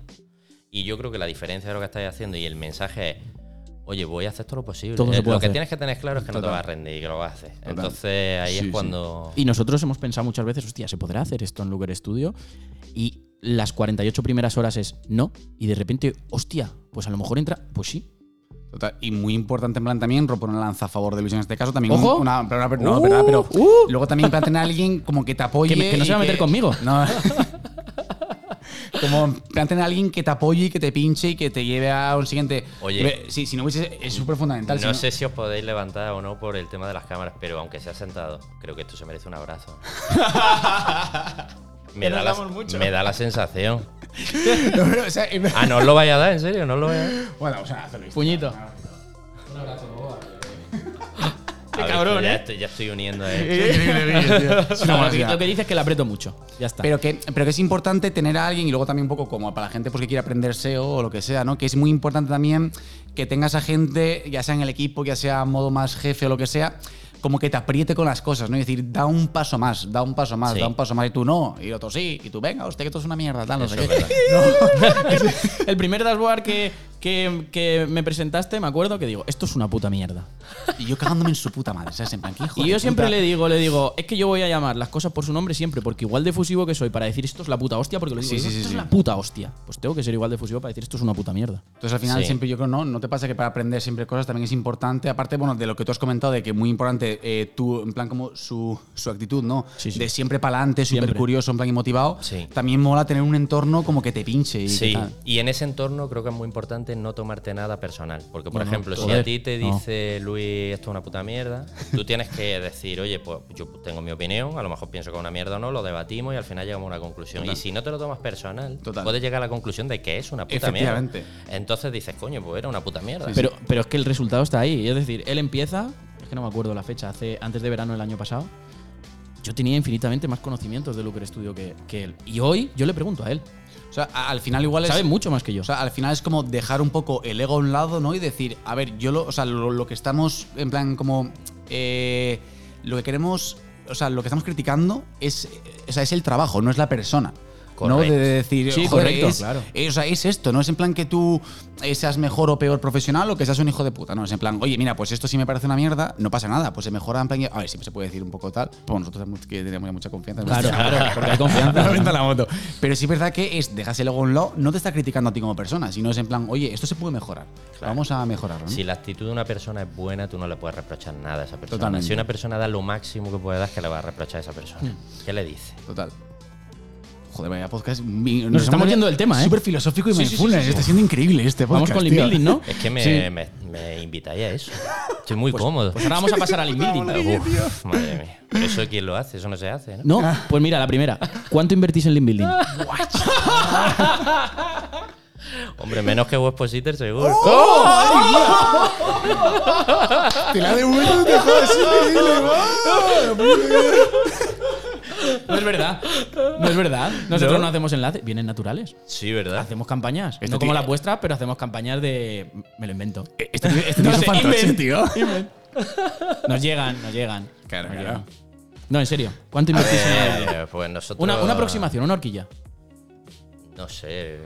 Y yo creo que la diferencia de lo que estáis haciendo y el mensaje es, oye, voy a hacer todo lo posible. Todo Eh, lo que hacer. tienes que tener claro es que no te Total. vas a rendir y que lo vas a hacer. Entonces ahí Sí, sí. es cuando... Y nosotros hemos pensado muchas veces, hostia, ¿se podrá hacer esto en Looker Studio? Y las 48 primeras horas es no. Y de repente, hostia, pues a lo mejor entra. Pues sí. Total, Y muy importante en plan también, romper una lanza a favor de Luis en este caso, también Ojo. una, pero, una- no, Uh, verdad, pero uh. luego también en plan tener a alguien como que te apoye. Que me- que no se va a meter conmigo. No. como en plan tener a alguien que te apoye y que te pinche y que te lleve a un siguiente. Oye. Sí, si no hubiese, es súper fundamental. si No sé si os podéis levantar o no por el tema de las cámaras, pero aunque sea sentado, creo que esto se merece un abrazo. me, da la, me da la sensación. No, pero, o sea, en- Ah, no os lo vaya a dar, en serio, no os lo vaya a dar. bueno, o sea, hazlo. Puñito. A cabrón, ya, ¿eh? estoy, ya estoy uniendo. Es una No, lo, que, maravilla. lo que dice es que le aprieto mucho. Ya está. Pero que, pero que es importante tener a alguien y luego también un poco como para la gente pues, que quiere aprender SEO o lo que sea, ¿no? Que es muy importante también que tengas a gente, ya sea en el equipo, ya sea a modo más jefe o lo que sea, como que te apriete con las cosas, ¿no? Y decir, da un paso más, da un paso más, Sí. da un paso más y tú no, y el otro sí, y tú venga, hostia, que esto es una mierda, tal, no sé qué. el primer dashboard que, que, que me presentaste, me acuerdo que digo, esto es una puta mierda. Y yo cagándome en su puta madre, ¿sabes? En plan, ¿qué hijo Y yo siempre puta? le digo, le digo, es que yo voy a llamar las cosas por su nombre siempre, porque igual de fusivo que soy para decir esto es la puta hostia, porque lo digo, Sí, digo, sí, esto sí. es la puta hostia. Pues tengo que ser igual de fusivo para decir esto es una puta mierda. Entonces al final Sí. siempre yo creo, ¿no? ¿No te pasa que para aprender siempre cosas también es importante? Aparte, bueno, de lo que tú has comentado, de que muy importante eh, tú, en plan como su, su actitud, ¿no? Sí, sí. De siempre para adelante, súper curioso, en plan y motivado. Sí. También mola tener un entorno como que te pinche. Y Sí, tal. y en ese entorno creo que es muy importante no tomarte nada personal. Porque, por No, no, ejemplo, si a ti te no. dice Luis esto es una puta mierda, tú tienes que decir, oye, pues yo tengo mi opinión, a lo mejor pienso que es una mierda o no, lo debatimos y al final llegamos a una conclusión. Y si no te lo tomas personal, Total. puedes llegar a la conclusión de que es una puta mierda. Efectivamente. Entonces dices, coño, pues era una puta mierda. Pero, pero es que el resultado está ahí. Es decir, él empieza, es que no me acuerdo la fecha, hace, antes de verano del año pasado. Yo tenía infinitamente más conocimientos de Looker Studio que, que él. Y hoy yo le pregunto a él. O sea, al final igual es... Sabe mucho más que yo. O sea, al final es como dejar un poco el ego a un lado, ¿no? Y decir, a ver, yo lo, o sea, lo, lo que estamos, en plan, como. eh, lo que queremos. O sea, lo que estamos criticando es, o sea, es el trabajo, no es la persona. ¿No? Correcto. De decir, Sí, joder, correcto, es, claro. es- o sea, es esto, no es en plan que tú eh, seas mejor o peor profesional o que seas un hijo de puta, no, es en plan, oye, mira, pues esto sí me parece una mierda, no pasa nada, pues se mejora en plan, a ver, siempre se puede decir un poco tal, pues nosotros tenemos que tenemos mucha confianza. Claro, claro, porque hay confianza. a la moto. Pero sí es verdad que es, dejas el ego a un lado, no te está criticando a ti como persona, sino es en plan, oye, esto se puede mejorar. Vamos a mejorarlo. ¿no? Si la actitud de una persona es buena, tú no le puedes reprochar nada a esa persona. Totalmente. Si una persona da lo máximo que puede dar, que le va a reprochar a esa persona. ¿Qué le dice? Total. Joder, vaya podcast. mi- Nos estamos yendo del tema, ¿eh? Súper filosófico y Sí, mindfulness. sí, sí. Está siendo increíble este podcast. Vamos con el tío. building, ¿no? Es que me, Sí. me, me invitáis a eso. Estoy muy cómodo. Pues ahora vamos a pasar al inbuilding. Uf, madre mía. Pero eso quién lo hace, eso no se hace, ¿no? No, pues mira, la primera. ¿Cuánto invertís en inbuilding? Hombre, menos que Webpositor seguro. ¡Oh! Te la devuelvo, te jodas, es increíble, va. Muy bien. No es verdad. No es verdad. Nosotros ¿No? no, hacemos enlaces. Vienen naturales. Sí, ¿verdad? Hacemos campañas. Este no como las vuestras, pero hacemos campañas de. Me lo invento. Este tío, este tío No es un tío. Nos llegan, nos llegan. Claro, Nos claro. llegan. No, en serio. ¿Cuánto invertís en? Eh, pues nosotros. Una, una aproximación, una horquilla. No sé.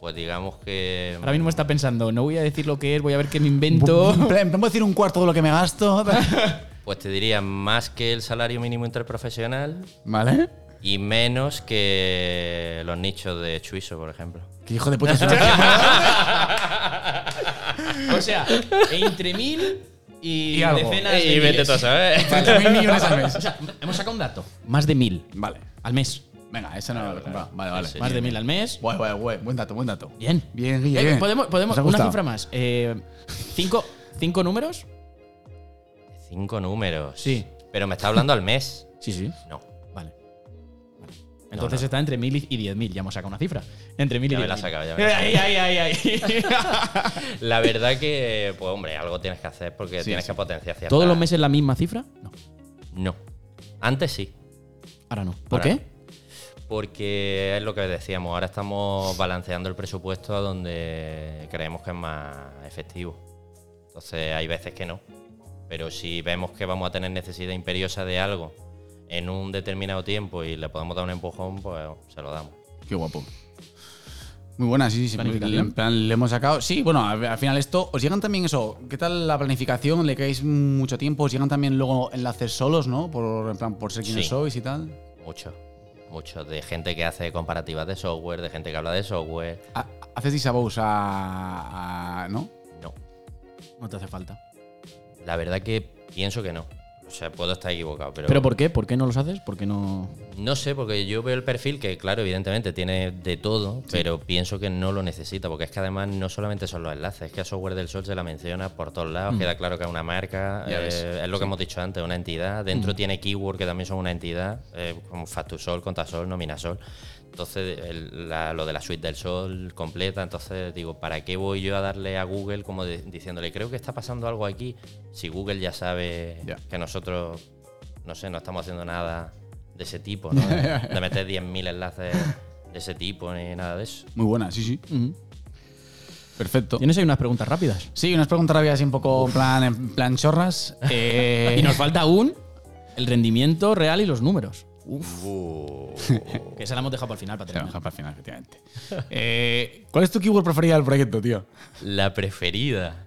Pues digamos que. Ahora mismo está pensando, no voy a decir lo que es, voy a ver qué me invento. En plan, ¿Puedo decir un cuarto de lo que me gasto? Pues te diría más que el salario mínimo interprofesional ¿Vale? y menos que los nichos de Chuiso, por ejemplo. ¿Qué hijo de puta es o sea, entre mil y, Y algo. decenas de Y vete tú a saber. 30.000 millones al mes. O sea, hemos sacado un dato. Más de mil Vale. al mes. Venga, esa no lo he comprado. Vale, vale. Sí. Más de mil al mes. Guay, guay, guay. Buen dato, buen dato. Bien. Bien, Guille. Eh, bien. podemos, podemos una cifra más. Eh, cinco, cinco números. Cinco números. Sí. Pero me está hablando al mes. Sí, sí. No. Vale. Vale. Entonces no. está entre mil y diez mil. Ya hemos sacado una cifra. Entre mil y Ya me la sacado, ya me la has Ay, ay, ay, ay. La verdad que, pues hombre, algo tienes que hacer porque Sí, tienes sí. que potenciar cierta- ¿Todos los meses la misma cifra? No. No. Antes sí. Ahora no. ¿Por Ahora qué? Porque es lo que decíamos, ahora estamos balanceando el presupuesto a donde creemos que es más efectivo. Entonces hay veces que no. Pero si vemos que vamos a tener necesidad imperiosa de algo en un determinado tiempo y le podemos dar un empujón, pues se lo damos. Qué guapo. Muy buena, sí, sí. En plan, le hemos sacado. Sí, bueno, al al final esto. ¿Os llegan también eso? ¿Qué tal la planificación? ¿Le quedáis mucho tiempo? ¿Os llegan también luego enlaces solos, no? Por, en plan, por ser quienes Sí. sois y tal. Mucho. Mucho. De gente que hace comparativas de software, de gente que habla de software. Ha- ¿Haces disavows a, a- ¿No? No. No te hace falta. La verdad que pienso que no. O sea, puedo estar equivocado, pero. ¿Pero por qué? ¿Por qué no los haces? ¿Por qué no...? No sé, porque yo veo el perfil que, claro, evidentemente tiene de todo, pero pienso que no lo necesita, porque es que además no solamente son los enlaces, es que a Software del Sol se la menciona por todos lados, queda claro que es una marca, eh, es lo que hemos dicho antes, una entidad. Dentro tiene keyword que también son una entidad, eh, como Factusol, Contasol, Nominasol. Entonces, el- la- lo de la suite del sol completa, entonces digo, ¿para qué voy yo a darle a Google como de- diciéndole, creo que está pasando algo aquí? Si Google ya sabe que nosotros, no sé, no estamos haciendo nada de ese tipo, ¿no? De, de meter 10.000 enlaces de ese tipo ni nada de eso. Muy buena, sí, sí. Perfecto. Tienes ahí unas preguntas rápidas. Sí, unas preguntas rápidas así un poco en plan, en plan chorras. Eh, Y nos falta aún el rendimiento real y los números. Uh, Que esa la hemos dejado para el final, para Se la terminar. para el final, efectivamente. Eh, ¿Cuál es tu keyword preferida del proyecto, tío? la preferida.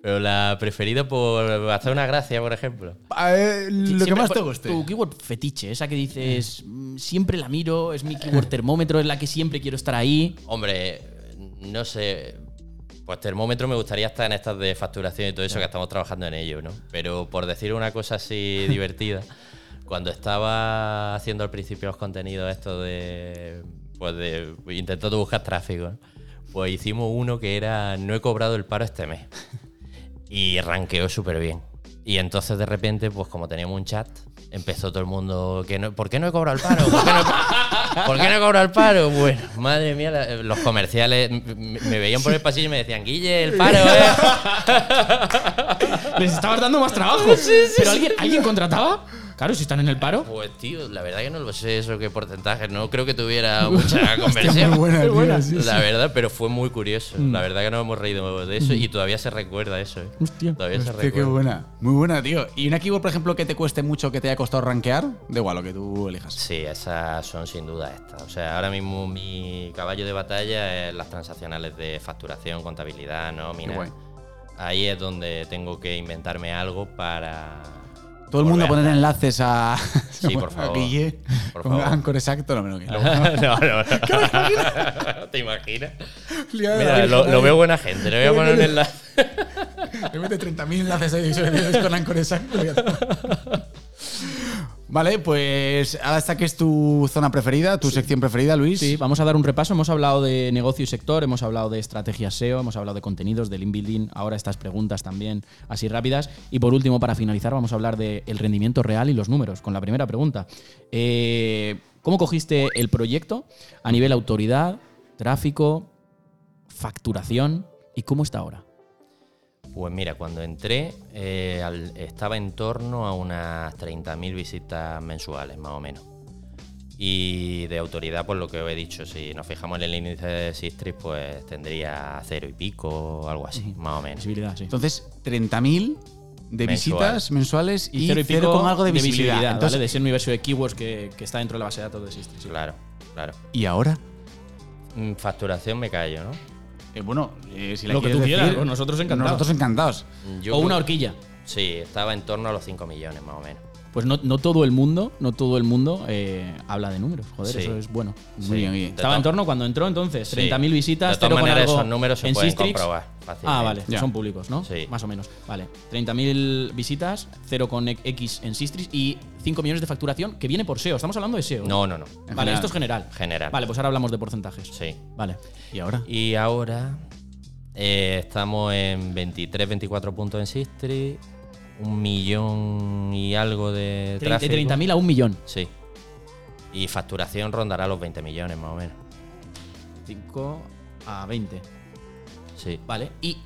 Pero la preferida por hacer una gracia, por ejemplo. Eh, lo que Siempre- más te guste. Tu keyword fetiche, esa que dices, "Mm, siempre la miro, es mi keyword termómetro, es la que siempre quiero estar ahí. Hombre, no sé. Pues termómetro me gustaría estar en estas de facturación y todo eso, que estamos trabajando en ello, ¿no? Pero por decir una cosa así divertida, cuando estaba haciendo al principio los contenidos estos de. Pues de. intentando buscar tráfico, ¿no? Pues hicimos uno que era no he cobrado el paro este mes. Y ranqueó súper bien. Y entonces de repente, pues como teníamos un chat, empezó todo el mundo, que no, ¿por qué no he cobrado el paro? ¿Por qué no, he- ¿por qué no he cobrado el paro? Bueno, madre mía, la- los comerciales m- m- me veían por el pasillo y me decían, Guille, el paro, ¿eh? Les estabas dando más trabajo. Pero alguien, ¿alguien contrataba? Claro, si están en el paro. Pues tío, la verdad que no lo sé eso qué porcentaje, no creo que tuviera mucha conversión. muy buena, tío, buena. sí, La sí. verdad, pero fue muy curioso. La verdad que nos hemos reído de eso y todavía se recuerda eso. ¿eh? Hostia. Todavía se Hostia, qué recuerda. buena. Muy buena, tío. ¿Y una keyword, por ejemplo, que te cueste mucho, que te haya costado rankear? Da igual lo que tú elijas. Sí, esas son sin duda estas. O sea, ahora mismo mi caballo de batalla es las transaccionales de facturación, contabilidad, nómina. Ahí es donde tengo que inventarme algo para. Todo el mundo poner a- enlaces a, Sí, por a favor. Guille Por con favor. Anchor exacto. No, no, que luego- no, no, no. ¿Te imaginas? Mira, lo, lo veo buena gente. Le voy a poner un enlace. Le mete 30.000 enlaces ahí con Anchor exacto. Vale, pues ahora esta que es tu zona preferida, tu sección preferida, Luis. Sí, vamos a dar un repaso. Hemos hablado de negocio y sector, hemos hablado de estrategia SEO, hemos hablado de contenidos, del inbuilding, ahora estas preguntas también así rápidas. Y por último, para finalizar, vamos a hablar del rendimiento real y los números, con la primera pregunta. Eh, ¿Cómo cogiste el proyecto a nivel autoridad, tráfico, facturación y cómo está ahora? Pues mira, cuando entré eh, al- estaba en torno a unas 30.000 visitas mensuales, más o menos. Y de autoridad, pues lo que os he dicho, si nos fijamos en el índice de Sistris, pues tendría cero y pico, algo así, más o menos. Visibilidad, sí. Entonces, 30.000 de Mensual. visitas mensuales y, Y cero y cero con algo de visibilidad. ¿vale? Entonces, De ese universo de keywords que, que está dentro de la base de datos de Sistri. sí. Claro, claro. ¿Y ahora? Mm, Facturación me callo, ¿no? Eh, bueno, eh, si la Lo que tú quieras, decir, nosotros encantados. Nosotros encantados. Yo o una horquilla. Sí, estaba en torno a los 5 millones, más o menos. Pues no, no todo el mundo, no todo el mundo eh, habla de números. Joder, Sí. eso es bueno. Sí. muy bien. Estaba en to- torno cuando entró entonces, Sí. 30.000 visitas, De todas cero maneras, esos números se en pueden Sistrix. comprobar fácilmente. Ah, vale, Ya. son públicos, ¿no? Sí. Más o menos. Vale. 30.000 visitas, 0 con X en Sistrix y 5 millones de facturación que viene por SEO. Estamos hablando de SEO. No, no, no. Vale, general. esto es general. General. Vale, pues ahora hablamos de porcentajes. Sí. Vale. ¿Y ahora? Y ahora eh, estamos en 23, 24 puntos en Sistri, un millón y algo de Tre- De tráfico. 30.000 a un millón. Sí. Y facturación rondará los 20 millones más o menos. 5 a 20. Sí. Vale. Y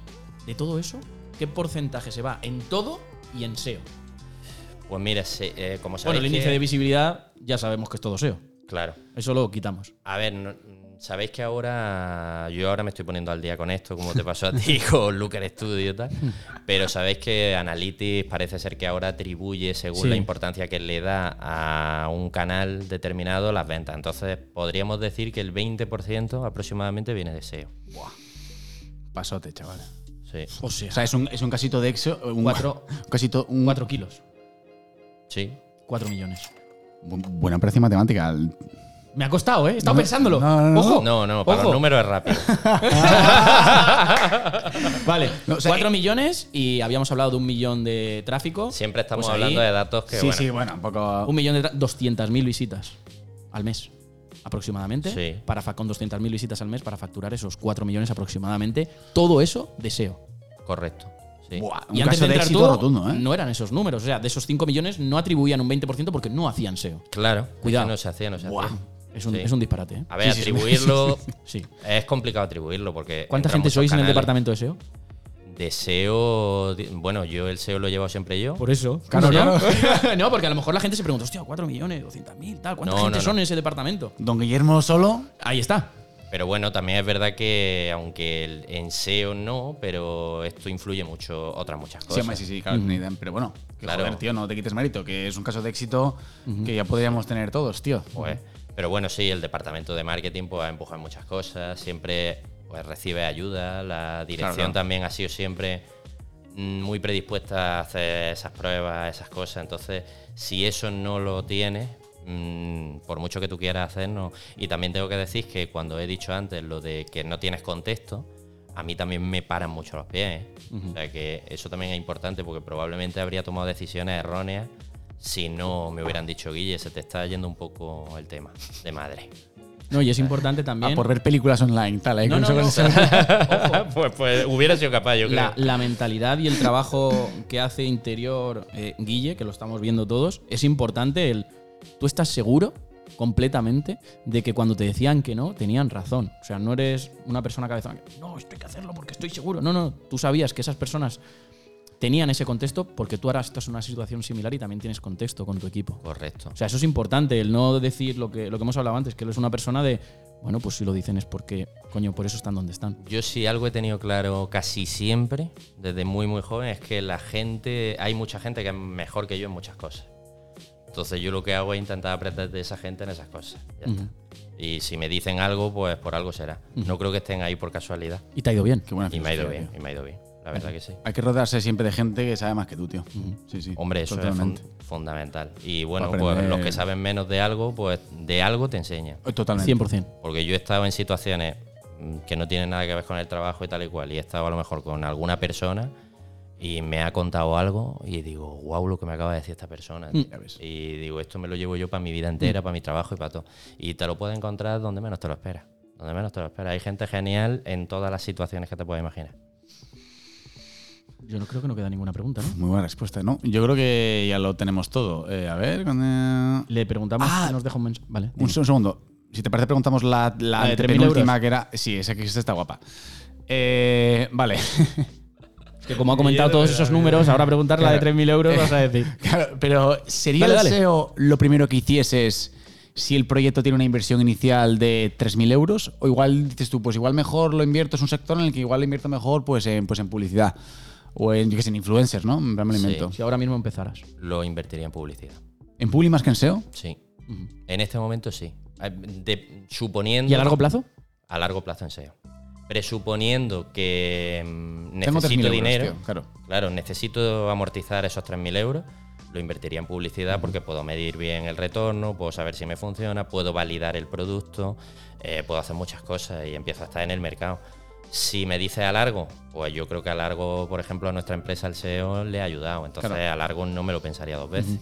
de todo eso, ¿qué porcentaje se va en todo y en SEO? Pues mira, se- eh, como Bueno, sabéis el índice que- de visibilidad ya sabemos que es todo SEO. Claro. Eso lo quitamos. A ver, no- sabéis que ahora yo ahora me estoy poniendo al día con esto, como te pasó a ti con Looker Studio y tal, pero sabéis que Analytics parece ser que ahora atribuye según Sí. la importancia que le da a un canal determinado las ventas. Entonces podríamos decir que el 20% aproximadamente viene de SEO. Pasote, chaval. Sí, O sea, O sea, es un, es un casito de exo. Un, Cuatro- un casito. Un, 4 kilos. sí. 4 millones. Bu- Buena precio matemática. Me ha costado, ¿eh? He estado No, pensándolo. no, no, no. Ojo. No, no, para Ojo. los números es rápido. Vale, No, o sea, 4 eh, millones y habíamos hablado de un millón de tráfico. Siempre estamos Pues ahí, hablando de datos que, sí, bueno, sí, bueno, un poco. Un millón de tra- 200.000 visitas al mes aproximadamente. Sí. Para con 200.000 visitas al mes para facturar esos 4 millones aproximadamente. Todo eso de SEO. correcto. Sí. Buah, un y antes caso de éxito tú, rotundo, ¿eh? no eran esos números. O sea, de esos 5 millones no atribuían un 20% porque no hacían SEO. Claro, Cuidado. no se hacía, no se Buah. hacía. Es un, Sí. es un disparate, ¿eh? A ver, Sí, sí, sí. atribuirlo Sí. es complicado atribuirlo porque. ¿Cuánta gente sois en el departamento de SEO? De SEO, di- bueno, yo el SEO lo he llevado siempre yo. Por eso. Claro, ¿No? claro. no, porque a lo mejor la gente se pregunta, hostia, 4 millones, 200.000, tal. ¿Cuánta No, gente no, son en ese departamento? Don Guillermo solo. Ahí está. Pero bueno, también es verdad que, aunque el- en SEO no, pero esto influye mucho otras muchas Sí, cosas. hombre, sí, sí, claro, pero bueno, que Claro. joder, tío, no te quites mérito, que es un caso de éxito que ya podríamos tener todos, tío. Pues, pero bueno, sí, el departamento de marketing pues, ha empujado muchas cosas, siempre pues, recibe ayuda, la dirección Claro, claro. también ha sido siempre mm, muy predispuesta a hacer esas pruebas, esas cosas, entonces si eso no lo tienes, mm, por mucho que tú quieras hacer, no. Y también tengo que decir que cuando he dicho antes lo de que no tienes contexto, a mí también me paran mucho los pies. ¿eh? O sea que eso también es importante porque probablemente habría tomado decisiones erróneas si no me hubieran dicho, Guille, se te está yendo un poco el tema de madre. No, y es importante también. Ah, por ver películas online, tal, ahí No, no, no. pues, pues hubiera sido capaz, yo creo. La, la mentalidad y el trabajo que hace interior eh, Guille, que lo estamos viendo todos, es importante el. Tú estás seguro completamente de que cuando te decían que no, tenían razón. O sea, no eres una persona cabezona que, no, esto hay que hacerlo porque estoy seguro. No, no, tú sabías que esas personas tenían ese contexto porque tú ahora estás en una situación similar y también tienes contexto con tu equipo. Correcto. O sea, eso es importante, el no decir lo que, lo que hemos hablado antes, que él es una persona de, bueno, pues si lo dicen es porque, coño, por eso están donde están. Yo sí algo he tenido claro casi siempre, desde muy muy joven, es que la gente, hay mucha gente que es mejor que yo en muchas cosas. Entonces yo lo que hago es intentar aprender de esa gente en esas cosas. Ya está. Y si me dicen algo, pues por algo será. No creo que estén ahí por casualidad. Y te ha ido bien. Qué buena Y me ha ido bien, y me ha ido bien. La verdad que sí. Hay que rodearse siempre de gente que sabe más que tú, tío. Sí, sí. Hombre, eso Totalmente. es fun- fundamental. Y bueno, pues los que saben menos de algo, pues de algo te enseñan. Eh, Totalmente. 100%. Porque yo he estado en situaciones mm, que no tienen nada que ver con el trabajo y tal y cual, y he estado a lo mejor con alguna persona y me ha contado algo y digo, wow, lo que me acaba de decir esta persona. Mm. tío". Y digo, esto me lo llevo yo para mi vida entera, para mi trabajo y para todo. Y te lo puedes encontrar donde menos te lo esperas. Donde menos te lo esperas. Hay gente genial en todas las situaciones que te puedes imaginar. Yo no creo que no queda ninguna pregunta, ¿no? Muy buena respuesta, ¿no? Yo creo que ya lo tenemos todo. Eh, a ver, ¿dónde- Le preguntamos Ah. nos deja un mensaje. Vale. un, se- un segundo. Si te parece, preguntamos la, la La de 3.000 penúltima euros. que era. Sí, esa que esta está guapa. Eh, vale. Es que como ha comentado todos esos números, ahora preguntar la de 3.000 euros vas a decir. Claro, pero ¿sería Dale, el dale. SEO lo primero que hicieses si el proyecto tiene una inversión inicial de 3.000 euros? O igual dices tú, pues igual mejor lo invierto, es un sector en el que igual lo invierto mejor pues en, pues en publicidad. O en, yo qué sé, en influencers, ¿no? En plan, me lo Sí. invento. Si ahora mismo empezaras. Lo invertiría en publicidad. ¿En Publi más que en SEO? Sí. En este momento sí. Eh, de- suponiendo. ¿Y a largo plazo? A largo plazo en SEO. Presuponiendo que mm, Tengo 3.000 necesito euros, dinero. tío, claro. Claro, necesito amortizar esos 3.000 euros. Lo invertiría en publicidad porque puedo medir bien el retorno, puedo saber si me funciona, puedo validar el producto, eh, puedo hacer muchas cosas y empiezo a estar en el mercado. Si me dice a largo, pues yo creo que a largo, por ejemplo, a nuestra empresa el SEO le ha ayudado. Entonces Claro. a largo no me lo pensaría dos veces.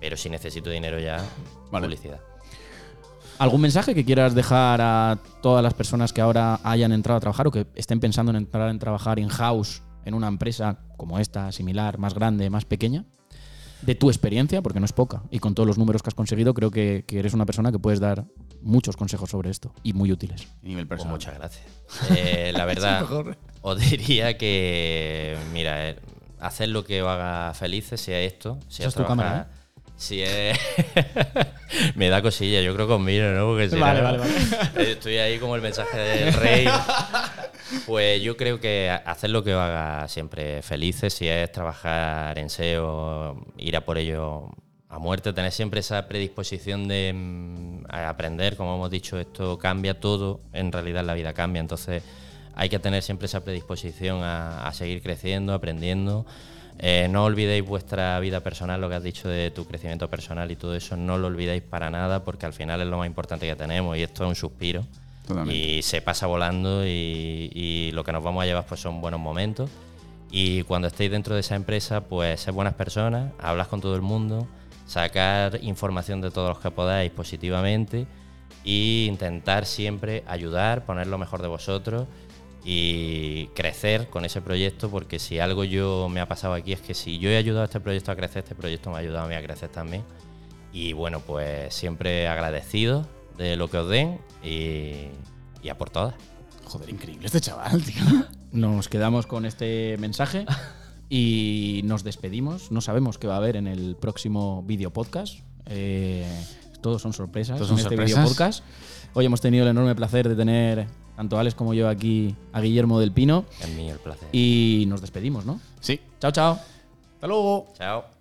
Pero si necesito dinero ya, Vale. publicidad. ¿Algún mensaje que quieras dejar a todas las personas que ahora hayan entrado a trabajar o que estén pensando en entrar en trabajar in-house en una empresa como esta, similar, más grande, más pequeña? De tu experiencia, porque no es poca, y con todos los números que has conseguido, creo que, que eres una persona que puedes dar muchos consejos sobre esto y muy útiles. A nivel Pues personal. muchas gracias. Eh, la verdad, os diría que, mira, eh, hacer lo que os haga felices, sea esto, sea tu cámara, Si es. Me da cosilla, yo creo que os miro, ¿no? Porque si Vale, no- vale, vale. Estoy ahí como el mensaje del rey. Pues yo creo que hacer lo que os haga siempre felices, si es trabajar en SEO, ir a por ello a muerte, tener siempre esa predisposición de mm, aprender, como hemos dicho, esto cambia todo, en realidad la vida cambia, entonces hay que tener siempre esa predisposición a, a seguir creciendo, aprendiendo. Eh, no olvidéis vuestra vida personal, lo que has dicho de tu crecimiento personal y todo eso, no lo olvidéis para nada porque al final es lo más importante que tenemos y esto es un suspiro. Totalmente. Y se pasa volando y, y lo que nos vamos a llevar pues son buenos momentos. Y cuando estéis dentro de esa empresa, pues ser buenas personas, hablas con todo el mundo, sacar información de todos los que podáis positivamente e intentar siempre ayudar, poner lo mejor de vosotros y crecer con ese proyecto, porque si algo yo me ha pasado aquí es que si yo he ayudado a este proyecto a crecer, este proyecto me ha ayudado a mí a crecer también. Y bueno, pues siempre agradecido de lo que os den y, y a por todas. Joder, increíble este chaval, tío. Nos quedamos con este mensaje y nos despedimos. No sabemos qué va a haber en el próximo video podcast. Eh, todos son sorpresas Todos en son este sorpresas. video podcast. Hoy hemos tenido el enorme placer de tener tanto Alex como yo aquí a Guillermo del Pino Es mío el placer. y nos despedimos, ¿no? Sí. Chao, chao. Hasta luego. Chao.